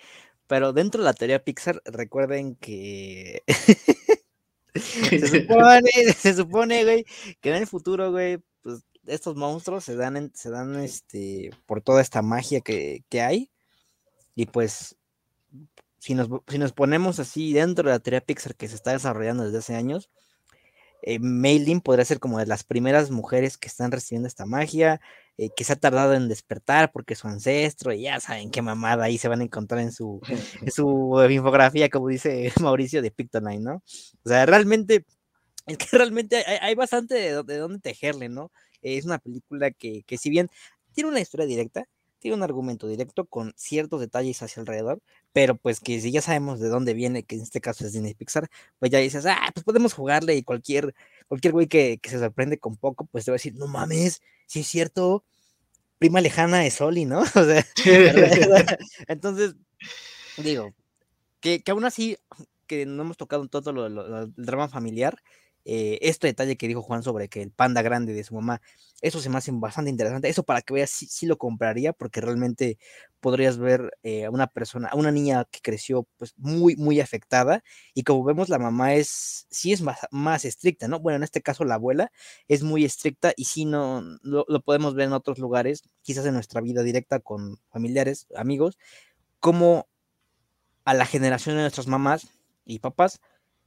Pero dentro de la teoría Pixar, recuerden que *laughs* se supone, se supone, güey, que en el futuro, güey, pues estos monstruos se dan, se dan este, por toda esta magia que, hay. Y pues, si nos, si nos ponemos así dentro de la teoría Pixar que se está desarrollando desde hace años, eh, Mailing podría ser como de las primeras mujeres que están recibiendo esta magia, eh, que se ha tardado en despertar porque su ancestro, y ya saben qué mamada ahí se van a encontrar en su, *laughs* su infografía, como dice *laughs* Mauricio de Pictonine, ¿no? O sea, realmente, es que *laughs* realmente hay, bastante de, de, dónde tejerle, ¿no? Es una película que, que si bien tiene una historia directa, tiene un argumento directo con ciertos detalles hacia alrededor, pero pues que si ya sabemos de dónde viene, que en este caso es Disney Pixar, pues ya dices, ah, pues podemos jugarle y cualquier, cualquier güey que, se sorprende con poco, pues te va a decir, no mames, si es cierto, prima lejana es Oli, ¿no? *laughs* *laughs* O sea, entonces, digo, que, que, aún así, que no hemos tocado todo lo, el drama familiar, eh, este detalle que dijo Juan sobre que el panda grande de su mamá, eso se me hace bastante interesante. Eso para que veas si, si lo compraría, porque realmente podrías ver eh, a una persona, a una niña que creció pues muy, muy afectada. Y como vemos, la mamá es, sí es más, más estricta, ¿no? Bueno, en este caso la abuela es muy estricta y si no lo, lo podemos ver en otros lugares, quizás en nuestra vida directa con familiares, amigos, como a la generación de nuestras mamás y papás,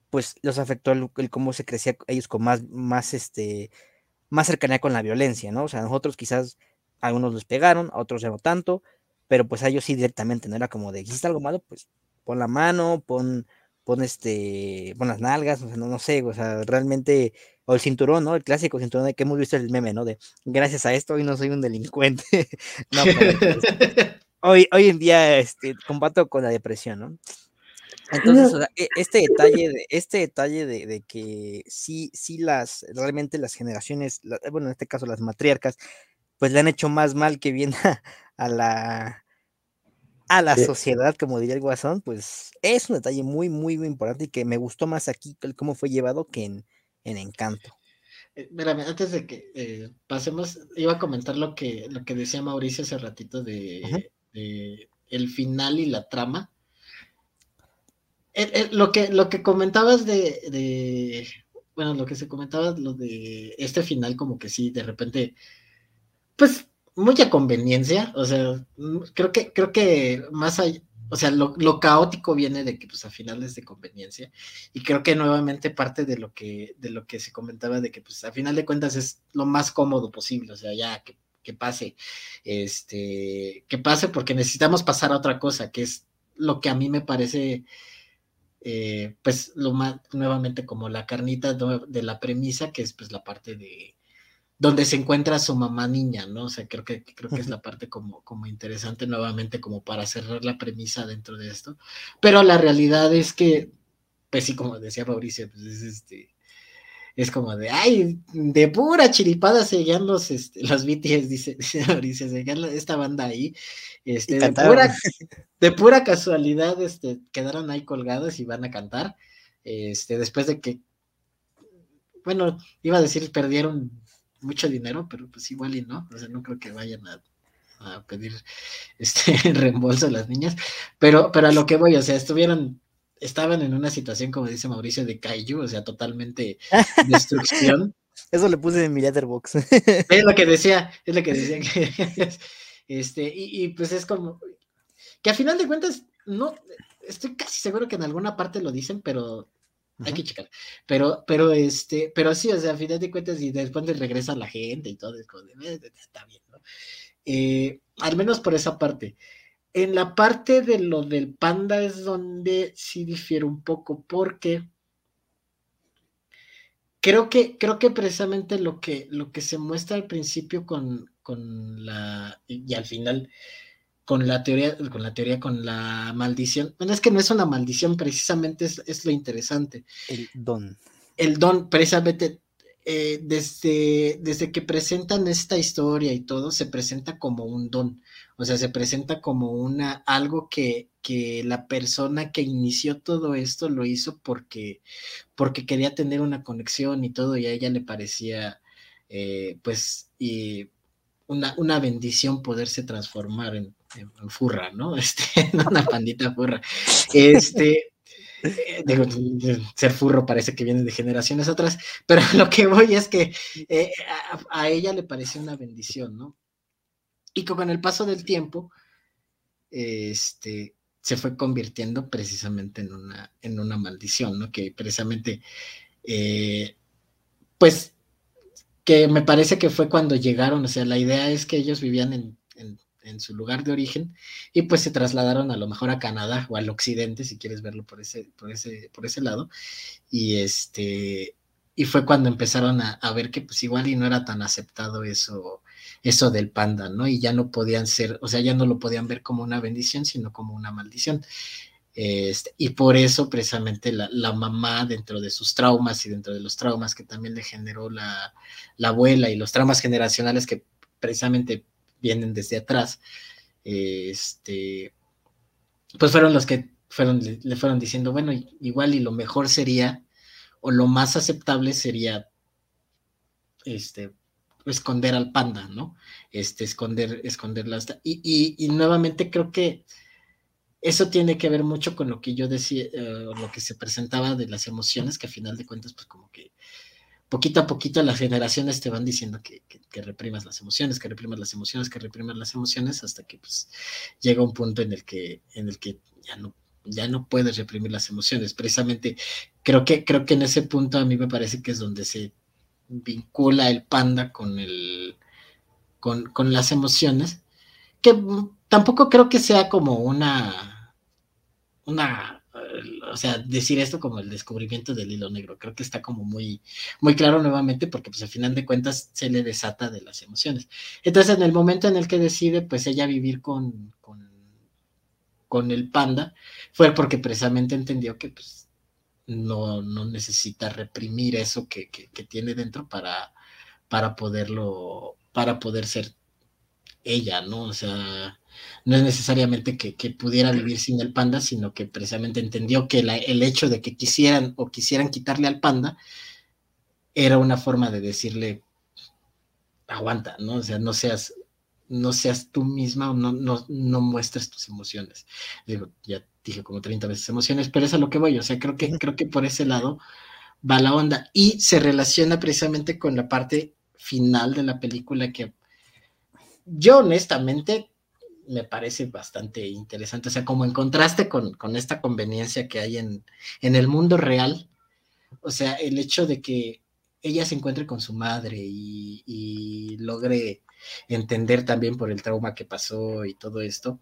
pues los afectó el, cómo se crecía ellos con más, más, este, más cercanía con la violencia, ¿no? O sea, nosotros quizás algunos los pegaron, a otros ya no tanto, pero pues a ellos sí directamente, no era como de, ¿hiciste algo malo? Pues pon la mano, pon, pon este, pon las nalgas, o sea, no, no sé, o sea, realmente, o el cinturón, ¿no? El clásico cinturón de que hemos visto el meme, ¿no? De, gracias a esto hoy no soy un delincuente. *laughs* no, pues, *laughs* hoy, hoy en día, este, combato con la depresión, ¿no? Entonces, e, este detalle, de, este detalle de, que sí, sí las, realmente las generaciones, bueno, en este caso las matriarcas, pues le han hecho más mal que bien a, la a la sociedad, como diría el Guasón, pues es un detalle muy, muy, muy importante y que me gustó más aquí cómo fue llevado que en, Encanto. Eh, mírame, antes de que eh, pasemos, iba a comentar lo que, lo que decía Mauricio hace ratito de, de el final y la trama lo, que, lo que comentabas de, bueno, lo que se comentaba, lo de este final, como que sí, de repente, pues mucha conveniencia, o sea, mm, creo que, creo que más allá, o sea, lo, caótico viene de que pues a finales de conveniencia, y creo que nuevamente parte de lo que, de lo que se comentaba de que pues a final de cuentas es lo más cómodo posible, o sea, ya que, que pase, este, que pase porque necesitamos pasar a otra cosa, que es lo que a mí me parece eh, pues lo más nuevamente como la carnita de la premisa, que es pues la parte de donde se encuentra su mamá niña, ¿no? O sea, creo que, creo que es la parte como, como interesante nuevamente como para cerrar la premisa dentro de esto. Pero la realidad es que, pues sí, como decía Mauricio, pues es este, es como de, ay, de pura chiripada seguían los, este, los BTS, dice, *laughs* dice Mauricio, seguían esta banda ahí, este, de, pura, de pura casualidad, este, quedaron ahí colgados y van a cantar, este, después de que, bueno, iba a decir, perdieron mucho dinero, pero pues igual y no, o sea, no creo que vayan a, pedir este *laughs* reembolso a las niñas, pero, pero a lo que voy, o sea, estuvieron, estaban en una situación, como dice Mauricio, de kaiju, o sea, totalmente *laughs* destrucción. Eso le puse en mi letterbox. Es lo que decía, es lo que decía *laughs* que este, y, pues es como que a final de cuentas, no, estoy casi seguro que en alguna parte lo dicen, pero hay que checar. Pero, pero este, pero sí, o sea, a final de cuentas, y después regresa la gente y todo, es como eh, está bien, ¿no? Eh, al menos por esa parte. En la parte de lo del panda es donde sí difiere un poco, porque creo que, creo que precisamente lo que, lo que se muestra al principio con, con la, y, al final con la teoría, con la teoría, con la maldición. Bueno, es que no es una maldición, precisamente es, lo interesante. El don. El don, precisamente, eh, desde, desde que presentan esta historia y todo, se presenta como un don. O sea, se presenta como una, algo que, que la persona que inició todo esto lo hizo porque, porque quería tener una conexión y todo, y a ella le parecía, eh, pues, y una, una bendición poderse transformar en, furra, ¿no? *laughs* Este, una pandita furra. Este, *laughs* digo, ser furro parece que viene de generaciones atrás, pero *laughs* lo que voy es que eh, a, ella le pareció una bendición, ¿no? Y con el paso del tiempo, este, se fue convirtiendo precisamente en una, en una maldición, ¿no? Que precisamente, eh, pues, que me parece que fue cuando llegaron, o sea, la idea es que ellos vivían en su lugar de origen y pues se trasladaron a lo mejor a Canadá o al occidente, si quieres verlo por ese, por ese, por ese lado. Y este, y fue cuando empezaron a, ver que pues igual y no era tan aceptado eso, eso del panda, ¿no? Y ya no podían ser, o sea, ya no lo podían ver como una bendición, sino como una maldición. Este, y por eso precisamente la, la, mamá dentro de sus traumas y dentro de los traumas que también le generó la, la abuela y los traumas generacionales que precisamente vienen desde atrás, este, pues fueron los que fueron, le fueron diciendo, bueno, igual y lo mejor sería, o lo más aceptable sería, este, esconder al panda, ¿no? Este, esconder, esconderla y, y, y, nuevamente creo que eso tiene que ver mucho con lo que yo decía, eh, lo que se presentaba de las emociones, que a final de cuentas, pues como que poquito a poquito las generaciones te van diciendo que, reprimas las emociones, que reprimas las emociones, que reprimas las emociones, hasta que pues llega un punto en el que, en el que ya no, ya no puedes reprimir las emociones. Precisamente creo que, creo que en ese punto a mí me parece que es donde se vincula el panda con el con, con las emociones, que tampoco creo que sea como una una o sea, decir esto como el descubrimiento del hilo negro, creo que está como muy, muy claro nuevamente porque pues al final de cuentas se le desata de las emociones. Entonces en el momento en el que decide pues ella vivir con, con, con el panda, fue porque precisamente entendió que pues no, no necesita reprimir eso que, que, que tiene dentro para, para poderlo, para poder ser ella, ¿no? O sea, no es necesariamente que, pudiera vivir sin el panda, sino que precisamente entendió que el hecho de que quisieran o quisieran quitarle al panda era una forma de decirle, aguanta, ¿no? O sea, no seas, no seas tú misma o no, no, no muestres tus emociones. Digo, ya dije como 30 veces emociones, pero es a lo que voy, o sea, creo que, creo que por ese lado va la onda y se relaciona precisamente con la parte final de la película que yo honestamente me parece bastante interesante, o sea, como en contraste con, esta conveniencia que hay en, en, el mundo real, o sea, el hecho de que ella se encuentre con su madre y, logre entender también por el trauma que pasó y todo esto,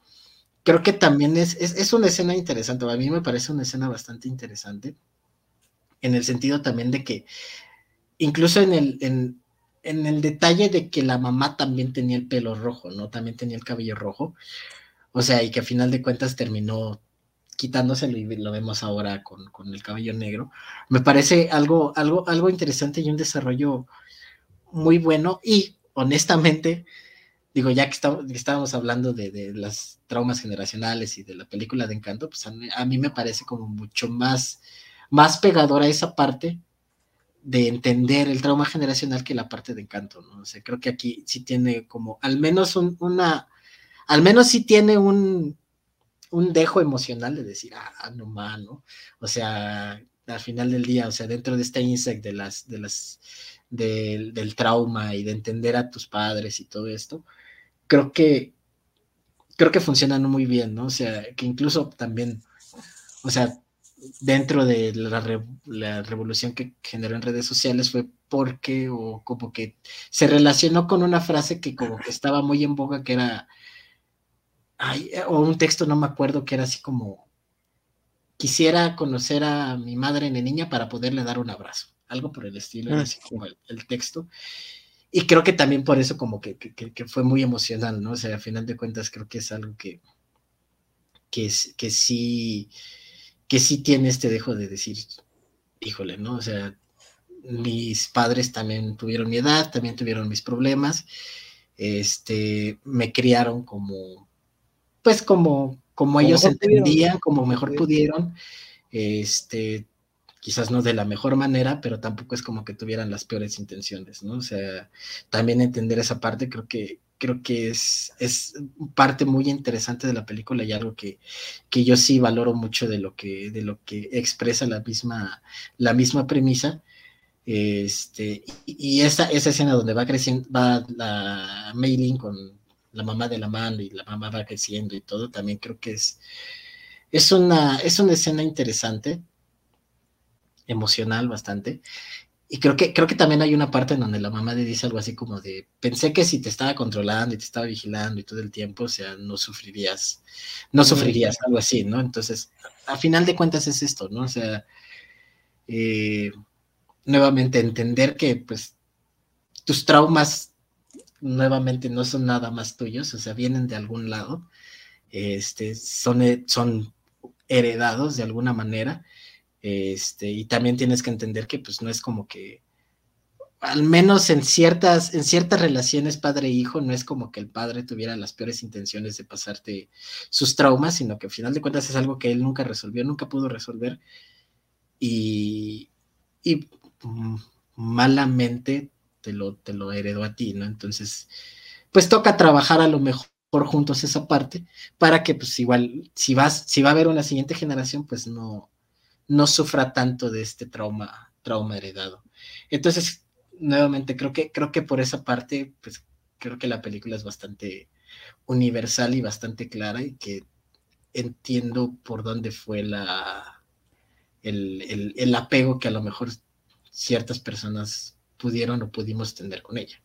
creo que también es, es, una escena interesante, a mí me parece una escena bastante interesante, en el sentido también de que incluso en el, en, en el detalle de que la mamá también tenía el pelo rojo, ¿no? También tenía el cabello rojo. O sea, y que a final de cuentas terminó quitándoselo y lo vemos ahora con, el cabello negro. Me parece algo, algo, algo interesante y un desarrollo muy bueno. Y honestamente, digo, ya que estábamos hablando de, de, las traumas generacionales y de la película de Encanto, pues a mí, a mí me parece como mucho más, más pegadora esa parte de entender el trauma generacional que la parte de encanto, ¿no? O sea, creo que aquí sí tiene como, al menos una, al menos sí tiene un, un dejo emocional de decir, ah, no más, ¿no? O sea, al final del día, o sea, dentro de este insect de las, de las, del, del trauma y de entender a tus padres y todo esto, creo que, creo que funcionan muy bien, ¿no? O sea, que incluso también, o sea, dentro de la, revolución que generó en redes sociales fue porque o como que se relacionó con una frase que como que estaba muy en boga que era o un texto no me acuerdo que era así como quisiera conocer a mi madre en niña para poderle dar un abrazo algo por el estilo era ah, así como el, texto y creo que también por eso como que, fue muy emocional, ¿no? O sea, a final de cuentas creo que es algo que, que, que sí, que sí tiene este dejo de decir, híjole, ¿no? O sea, mis padres también tuvieron mi edad, también tuvieron mis problemas, este, me criaron como, pues como, como ellos entendían, como mejor pudieron, este, quizás no de la mejor manera, pero tampoco es como que tuvieran las peores intenciones, ¿no? O sea, también entender esa parte creo que, creo que es, es parte muy interesante de la película y algo que, que yo sí valoro mucho de lo que, de lo que expresa la misma, la misma premisa. Este, y, esa, esa escena donde va creciendo, va la Mailing con la mamá de la mano y la mamá va creciendo y todo, también creo que es, es, una, es una escena interesante emocional bastante. Y creo que, creo que también hay una parte en donde la mamá le dice algo así como de, pensé que si te estaba controlando y te estaba vigilando y todo el tiempo, o sea, no sufrirías, no sufrirías, algo así, ¿no? Entonces, a final de cuentas es esto, ¿no? O sea, eh, nuevamente entender que pues tus traumas nuevamente no son nada más tuyos, o sea, vienen de algún lado, este, son, son heredados de alguna manera este, y también tienes que entender que pues no es como que, al menos en ciertas, en ciertas relaciones padre-hijo, no es como que el padre tuviera las peores intenciones de pasarte sus traumas, sino que al final de cuentas es algo que él nunca resolvió, nunca pudo resolver y, y mm, malamente te lo, te lo heredó a ti, ¿no? Entonces, pues toca trabajar a lo mejor juntos esa parte para que pues igual si vas si va a haber una siguiente generación pues no no sufra tanto de este trauma, trauma heredado. Entonces, nuevamente, creo que, creo que por esa parte, pues creo que la película es bastante universal y bastante clara y que entiendo por dónde fue la, el, el apego que a lo mejor ciertas personas pudieron o pudimos tener con ella.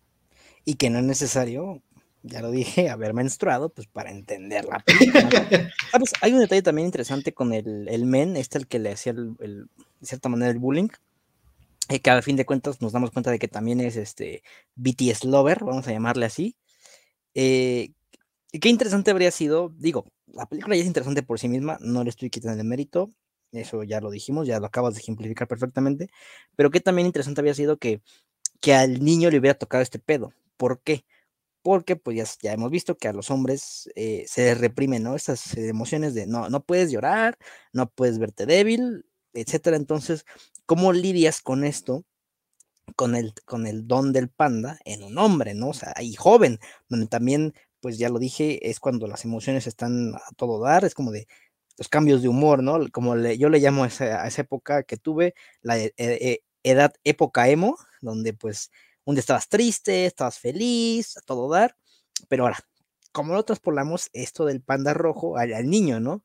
Y que no es necesario ya lo dije, *laughs* haber menstruado, pues para entenderla. Hay un detalle también interesante con el, el men, este el que le hacía el, de cierta manera el bullying, eh, que a fin de cuentas nos damos cuenta de que también es este BTS lover, vamos a llamarle así. Eh, qué interesante habría sido, digo, la película ya es interesante por sí misma, no le estoy quitando el mérito, eso ya lo dijimos, ya lo acabas de ejemplificar perfectamente, pero qué también interesante habría sido que, que al niño le hubiera tocado este pedo. ¿Por qué? Porque pues ya, hemos visto que a los hombres eh, se reprimen, ¿no? Estas emociones de no, no puedes llorar, no puedes verte débil, etcétera. Entonces, ¿cómo lidias con esto? Con el, con el don del panda en un hombre, ¿no? O sea, y joven, donde también, pues ya lo dije, es cuando las emociones están a todo dar, es como de los cambios de humor, ¿no? Como yo le llamo a esa, época que tuve, la e, e, edad época emo, donde pues un día estabas triste, estabas feliz, a todo dar, pero ahora, como lo traspolamos esto del panda rojo al, niño, ¿no?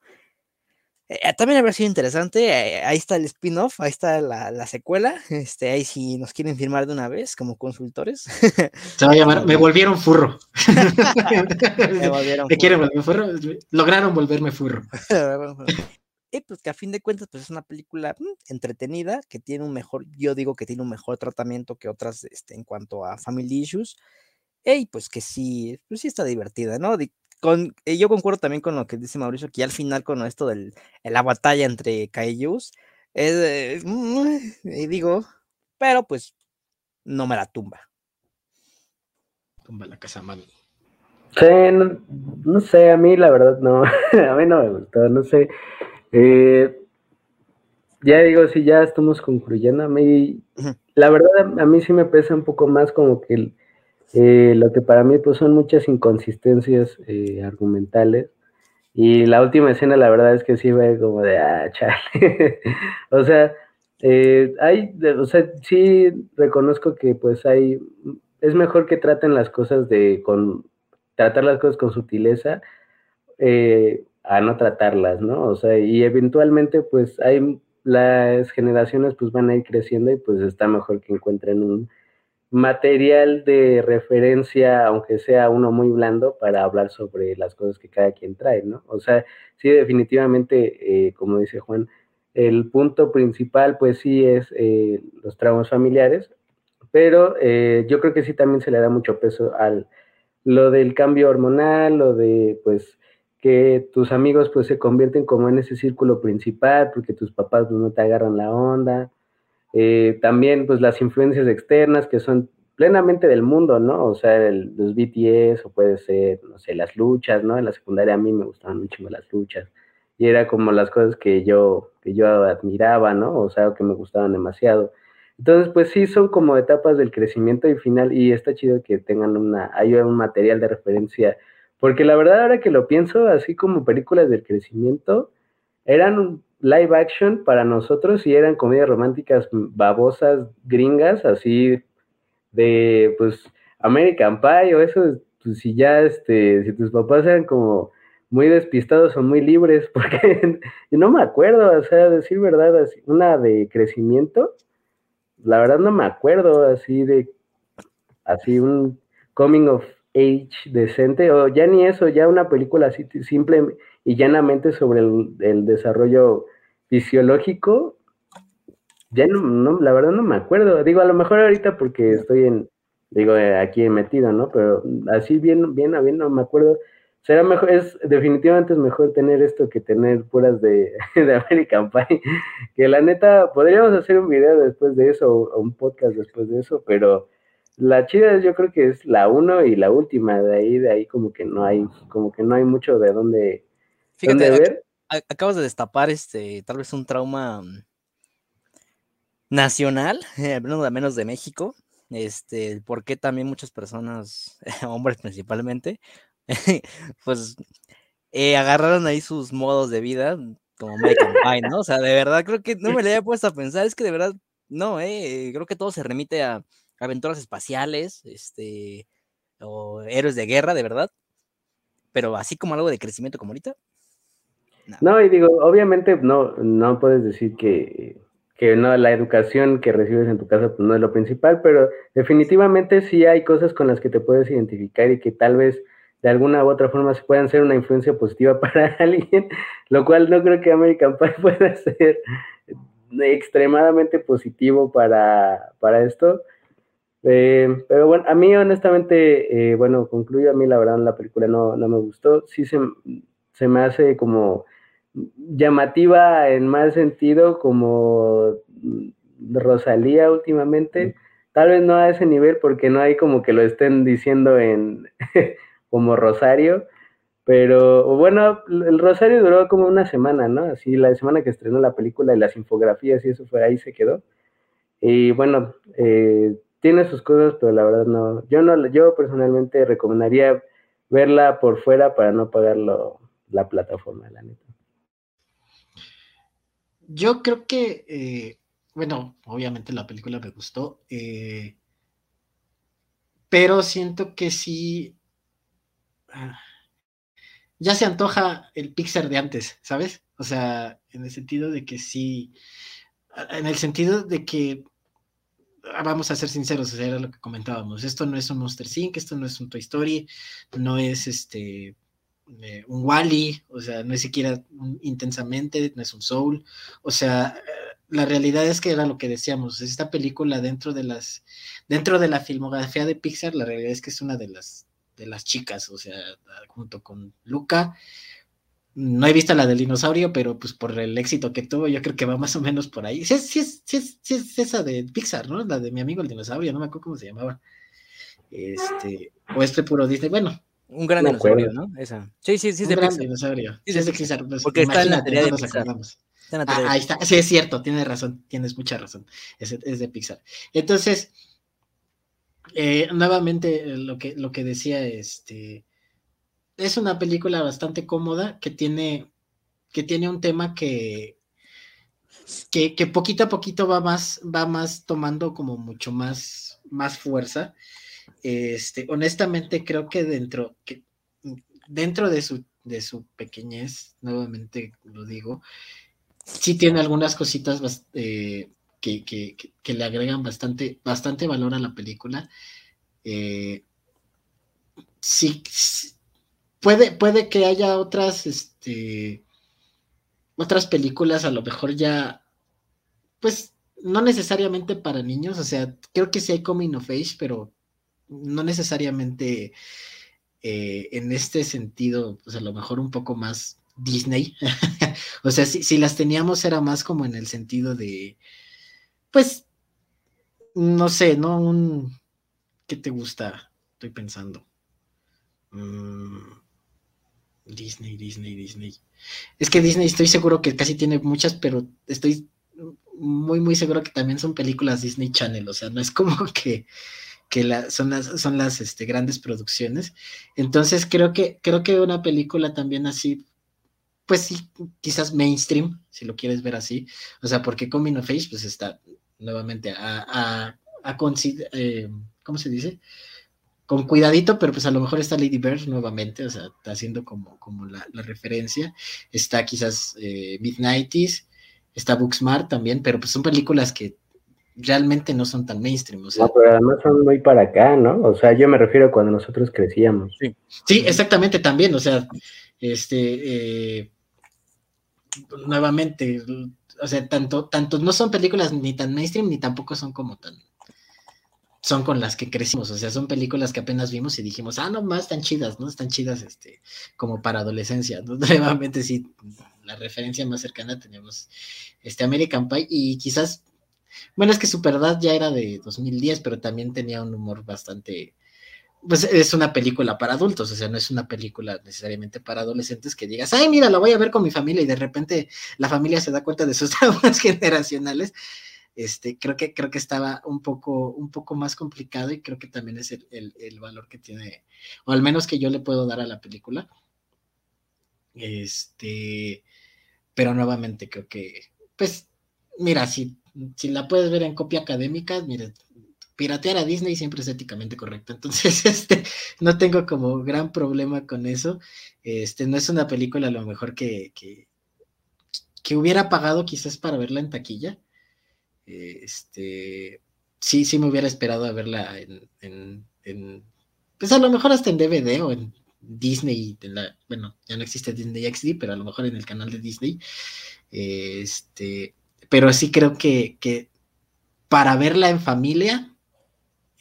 Eh, también habría sido interesante, eh, ahí está el spin-off, ahí está la, secuela, este, ahí si nos quieren firmar de una vez como consultores. Se va a llamar *laughs* Me volvieron furro. *laughs* me volvieron *laughs* ¿Me quieren volver furro? Lograron volverme furro. Y pues que a fin de cuentas, pues es una película mm, entretenida, que tiene un mejor, yo digo que tiene un mejor tratamiento que otras este, en cuanto a family issues. Y pues que sí, pues sí está divertida, ¿no? con, eh, yo concuerdo también con lo que dice Mauricio, que al final con esto de la batalla entre Kaijus, es, mm, y digo, pero pues no me la tumba. Tumba la casa mami. Sí, no, sé, a mí la verdad no, *laughs* a mí no me gustó, no sé. Eh, ya digo, si ya estamos concluyendo, a mí, la verdad, a mí sí me pesa un poco más como que eh, lo que para mí pues son muchas inconsistencias eh, argumentales. Y la última escena, la verdad es que sí fue como de, ah, *laughs* chale. o sea, hay, o sea, sí reconozco que pues hay, es mejor que traten las cosas de, con, tratar las cosas con sutileza, eh, a no tratarlas, ¿no? O sea, y eventualmente pues hay las generaciones pues van a ir creciendo y pues está mejor que encuentren un material de referencia, aunque sea uno muy blando, para hablar sobre las cosas que cada quien trae, ¿no? O sea, sí, definitivamente, eh, como dice Juan, el punto principal pues sí es eh, los traumas familiares, pero eh, yo creo que sí también se le da mucho peso al lo del cambio hormonal, lo de pues que tus amigos pues se convierten como en ese círculo principal porque tus papás pues, no te agarran la onda. Eh, también pues las influencias externas que son plenamente del mundo, ¿no? O sea, los BTS o puede ser, no sé, las luchas, ¿no? En la secundaria a mí me gustaban mucho las luchas y era como las cosas que yo, que yo admiraba, ¿no? O sea, que me gustaban demasiado. Entonces, pues sí, son como etapas del crecimiento y final, y está chido que tengan una, hay un material de referencia, porque la verdad ahora que lo pienso, así como películas del crecimiento, eran live action para nosotros y eran comedias románticas babosas gringas, así de, pues, American Pie o eso, pues si ya, este, si tus papás eran como muy despistados o muy libres, *laughs* porque no me acuerdo, o sea, decir verdad, así, una de crecimiento, la verdad no me acuerdo así de, así un coming of age decente, o ya ni eso, ya una película así simple y llanamente sobre el, desarrollo fisiológico, ya no, la verdad no me acuerdo, digo, a lo mejor ahorita porque estoy en, digo, aquí metido, ¿no? Pero así bien, bien, bien, no me acuerdo. Será mejor, es definitivamente es mejor tener esto que tener puras de, *laughs* de American Pie, que la neta, podríamos hacer un video después de eso, o un podcast después de eso, pero la chida es, yo creo que es la uno y la última, de ahí, de ahí como que no hay, como que no hay mucho de dónde, Fíjate, ver. acabas de destapar este, tal vez un trauma mm, nacional, *laughs* eh, al menos de México, este, por qué también muchas personas, *laughs* hombres principalmente, *laughs* pues eh, agarraron ahí sus modos de vida, como American Pie, ¿no? O sea, de verdad creo que no me le había puesto a pensar, es que de verdad, no, eh, creo que todo se remite a aventuras espaciales, este, o héroes de guerra, de verdad, pero así como algo de crecimiento como ahorita. No, y digo, obviamente no, no puedes decir que, que no, la educación que recibes en tu casa pues, no es lo principal, pero definitivamente sí hay cosas con las que te puedes identificar y que tal vez de alguna u otra forma puedan ser una influencia positiva *laughs* para alguien, lo cual no creo que American Pie *laughs* pueda ser extremadamente positivo para, para esto. Eh, pero bueno, a mí honestamente, eh, bueno, concluyo, a mí la verdad la película no, no me gustó, sí se, se, me hace como llamativa en mal sentido, como Rosalía últimamente, tal vez no a ese nivel porque no hay como que lo estén diciendo en *laughs* como Rosario, pero bueno, el Rosario duró como una semana, ¿no? Así la semana que estrenó la película y las infografías y eso fue ahí se quedó. Y bueno, eh, tiene sus cosas, pero la verdad no, yo no, yo personalmente recomendaría verla por fuera para no pagar la plataforma, la neta. Yo creo que, eh, bueno, obviamente la película me gustó, eh, pero siento que sí Ah, ya se antoja el Pixar de antes, ¿sabes? O sea, en el sentido de que sí, en el sentido de que, vamos a ser sinceros, era lo que comentábamos, esto no es un Monster Inc., esto no es un Toy Story, no es este eh, un Wally, o sea, no es siquiera intensamente, no es un Soul, o sea, eh, la realidad es que era lo que decíamos, esta película dentro de las, dentro de la filmografía de Pixar, la realidad es que es una de las de las chicas, o sea, junto con Luca. No he visto la del dinosaurio, pero pues por el éxito que tuvo, yo creo que va más o menos por ahí. Sí, sí, sí, sí es esa de Pixar, ¿no? La de mi amigo el dinosaurio, no me acuerdo cómo se llamaba. Este, o este puro Disney, bueno. Un gran dinosaurio, ¿no? Esa. Sí, sí, sí, es de Un gran dinosaurio. Sí, es de Pixar. Pues, Porque está en la teoría de Pixar. Ah, ahí está. Sí, es cierto, tienes razón, tienes mucha razón. Es, es de Pixar. Entonces, eh, nuevamente eh, lo que, lo que decía, este, es una película bastante cómoda que tiene, que tiene un tema que, que, que, poquito a poquito va más, va más tomando como mucho más, más fuerza. Este, honestamente creo que dentro, que dentro de su, de su pequeñez, nuevamente lo digo, sí tiene algunas cositas eh, que, le agregan bastante, bastante valor a la película. Eh, sí, puede, puede que haya otras, este, otras películas, a lo mejor ya, pues no necesariamente para niños, o sea, creo que sí hay coming of age, pero no necesariamente eh, en este sentido, pues a lo mejor un poco más Disney. *laughs* o sea, si, si, las teníamos era más como en el sentido de, pues, no sé, ¿no? Un, ¿qué te gusta? Estoy pensando. Mm, Disney, Disney, Disney. Es que Disney estoy seguro que casi tiene muchas, pero estoy muy, muy seguro que también son películas Disney Channel, o sea, no es como *laughs* que, que son las, son las este, grandes producciones. Entonces creo que, creo que una película también así, pues sí, quizás mainstream, si lo quieres ver así, o sea, porque Coming of Age, pues está nuevamente a, a, a eh, ¿cómo se dice? Con cuidadito, pero pues a lo mejor está Lady Bird nuevamente, o sea, está haciendo como, como la, referencia. Está quizás eh, Midnighties, está Booksmart también, pero pues son películas que realmente no son tan mainstream. O sea, no, pero además son muy para acá, ¿no? O sea, yo me refiero a cuando nosotros crecíamos. Sí, sí exactamente, también, o sea, este, eh, nuevamente, o sea, tanto, tanto no son películas ni tan mainstream, ni tampoco son como tan, son con las que crecimos, o sea, son películas que apenas vimos y dijimos, ah, no más, están chidas, ¿no? Están chidas, este, como para adolescencia. *laughs* Nuevamente sí, la referencia más cercana tenemos este American Pie y quizás, bueno, es que Superdad ya era de 2010, pero también tenía un humor bastante, pues es una película para adultos, o sea, no es una película necesariamente para adolescentes que digas, ay, mira, la voy a ver con mi familia y de repente la familia se da cuenta de sus *laughs* traumas generacionales. Este, creo que, creo que estaba un poco, un poco más complicado y creo que también es el, el valor que tiene, o al menos que yo le puedo dar a la película. Este, pero nuevamente creo que, pues, mira, si, si la puedes ver en copia académica, mira, piratear a Disney siempre es éticamente correcto. *laughs* Entonces, este, no tengo como gran problema con eso. Este, no es una película a lo mejor que, que, que hubiera pagado quizás para verla en taquilla. Este, sí, sí me hubiera esperado a verla en, en, en, pues a lo mejor hasta en DVD o en Disney, bueno, ya no existe Disney XD, pero a lo mejor en el canal de Disney. Este, pero sí creo que, que para verla en familia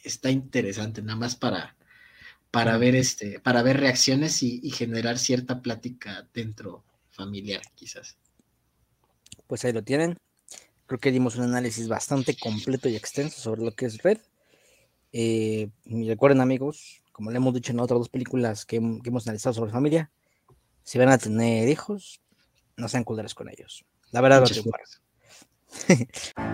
está interesante, nada más para, para ver este, para ver reacciones y, generar cierta plática dentro familiar, quizás. Pues ahí lo tienen. Creo que dimos un análisis bastante completo y extenso sobre lo que es Red. Eh, recuerden amigos, como le hemos dicho en otras dos películas que, hemos analizado sobre familia, si van a tener hijos, no sean culeros con ellos. La verdad, lo *laughs*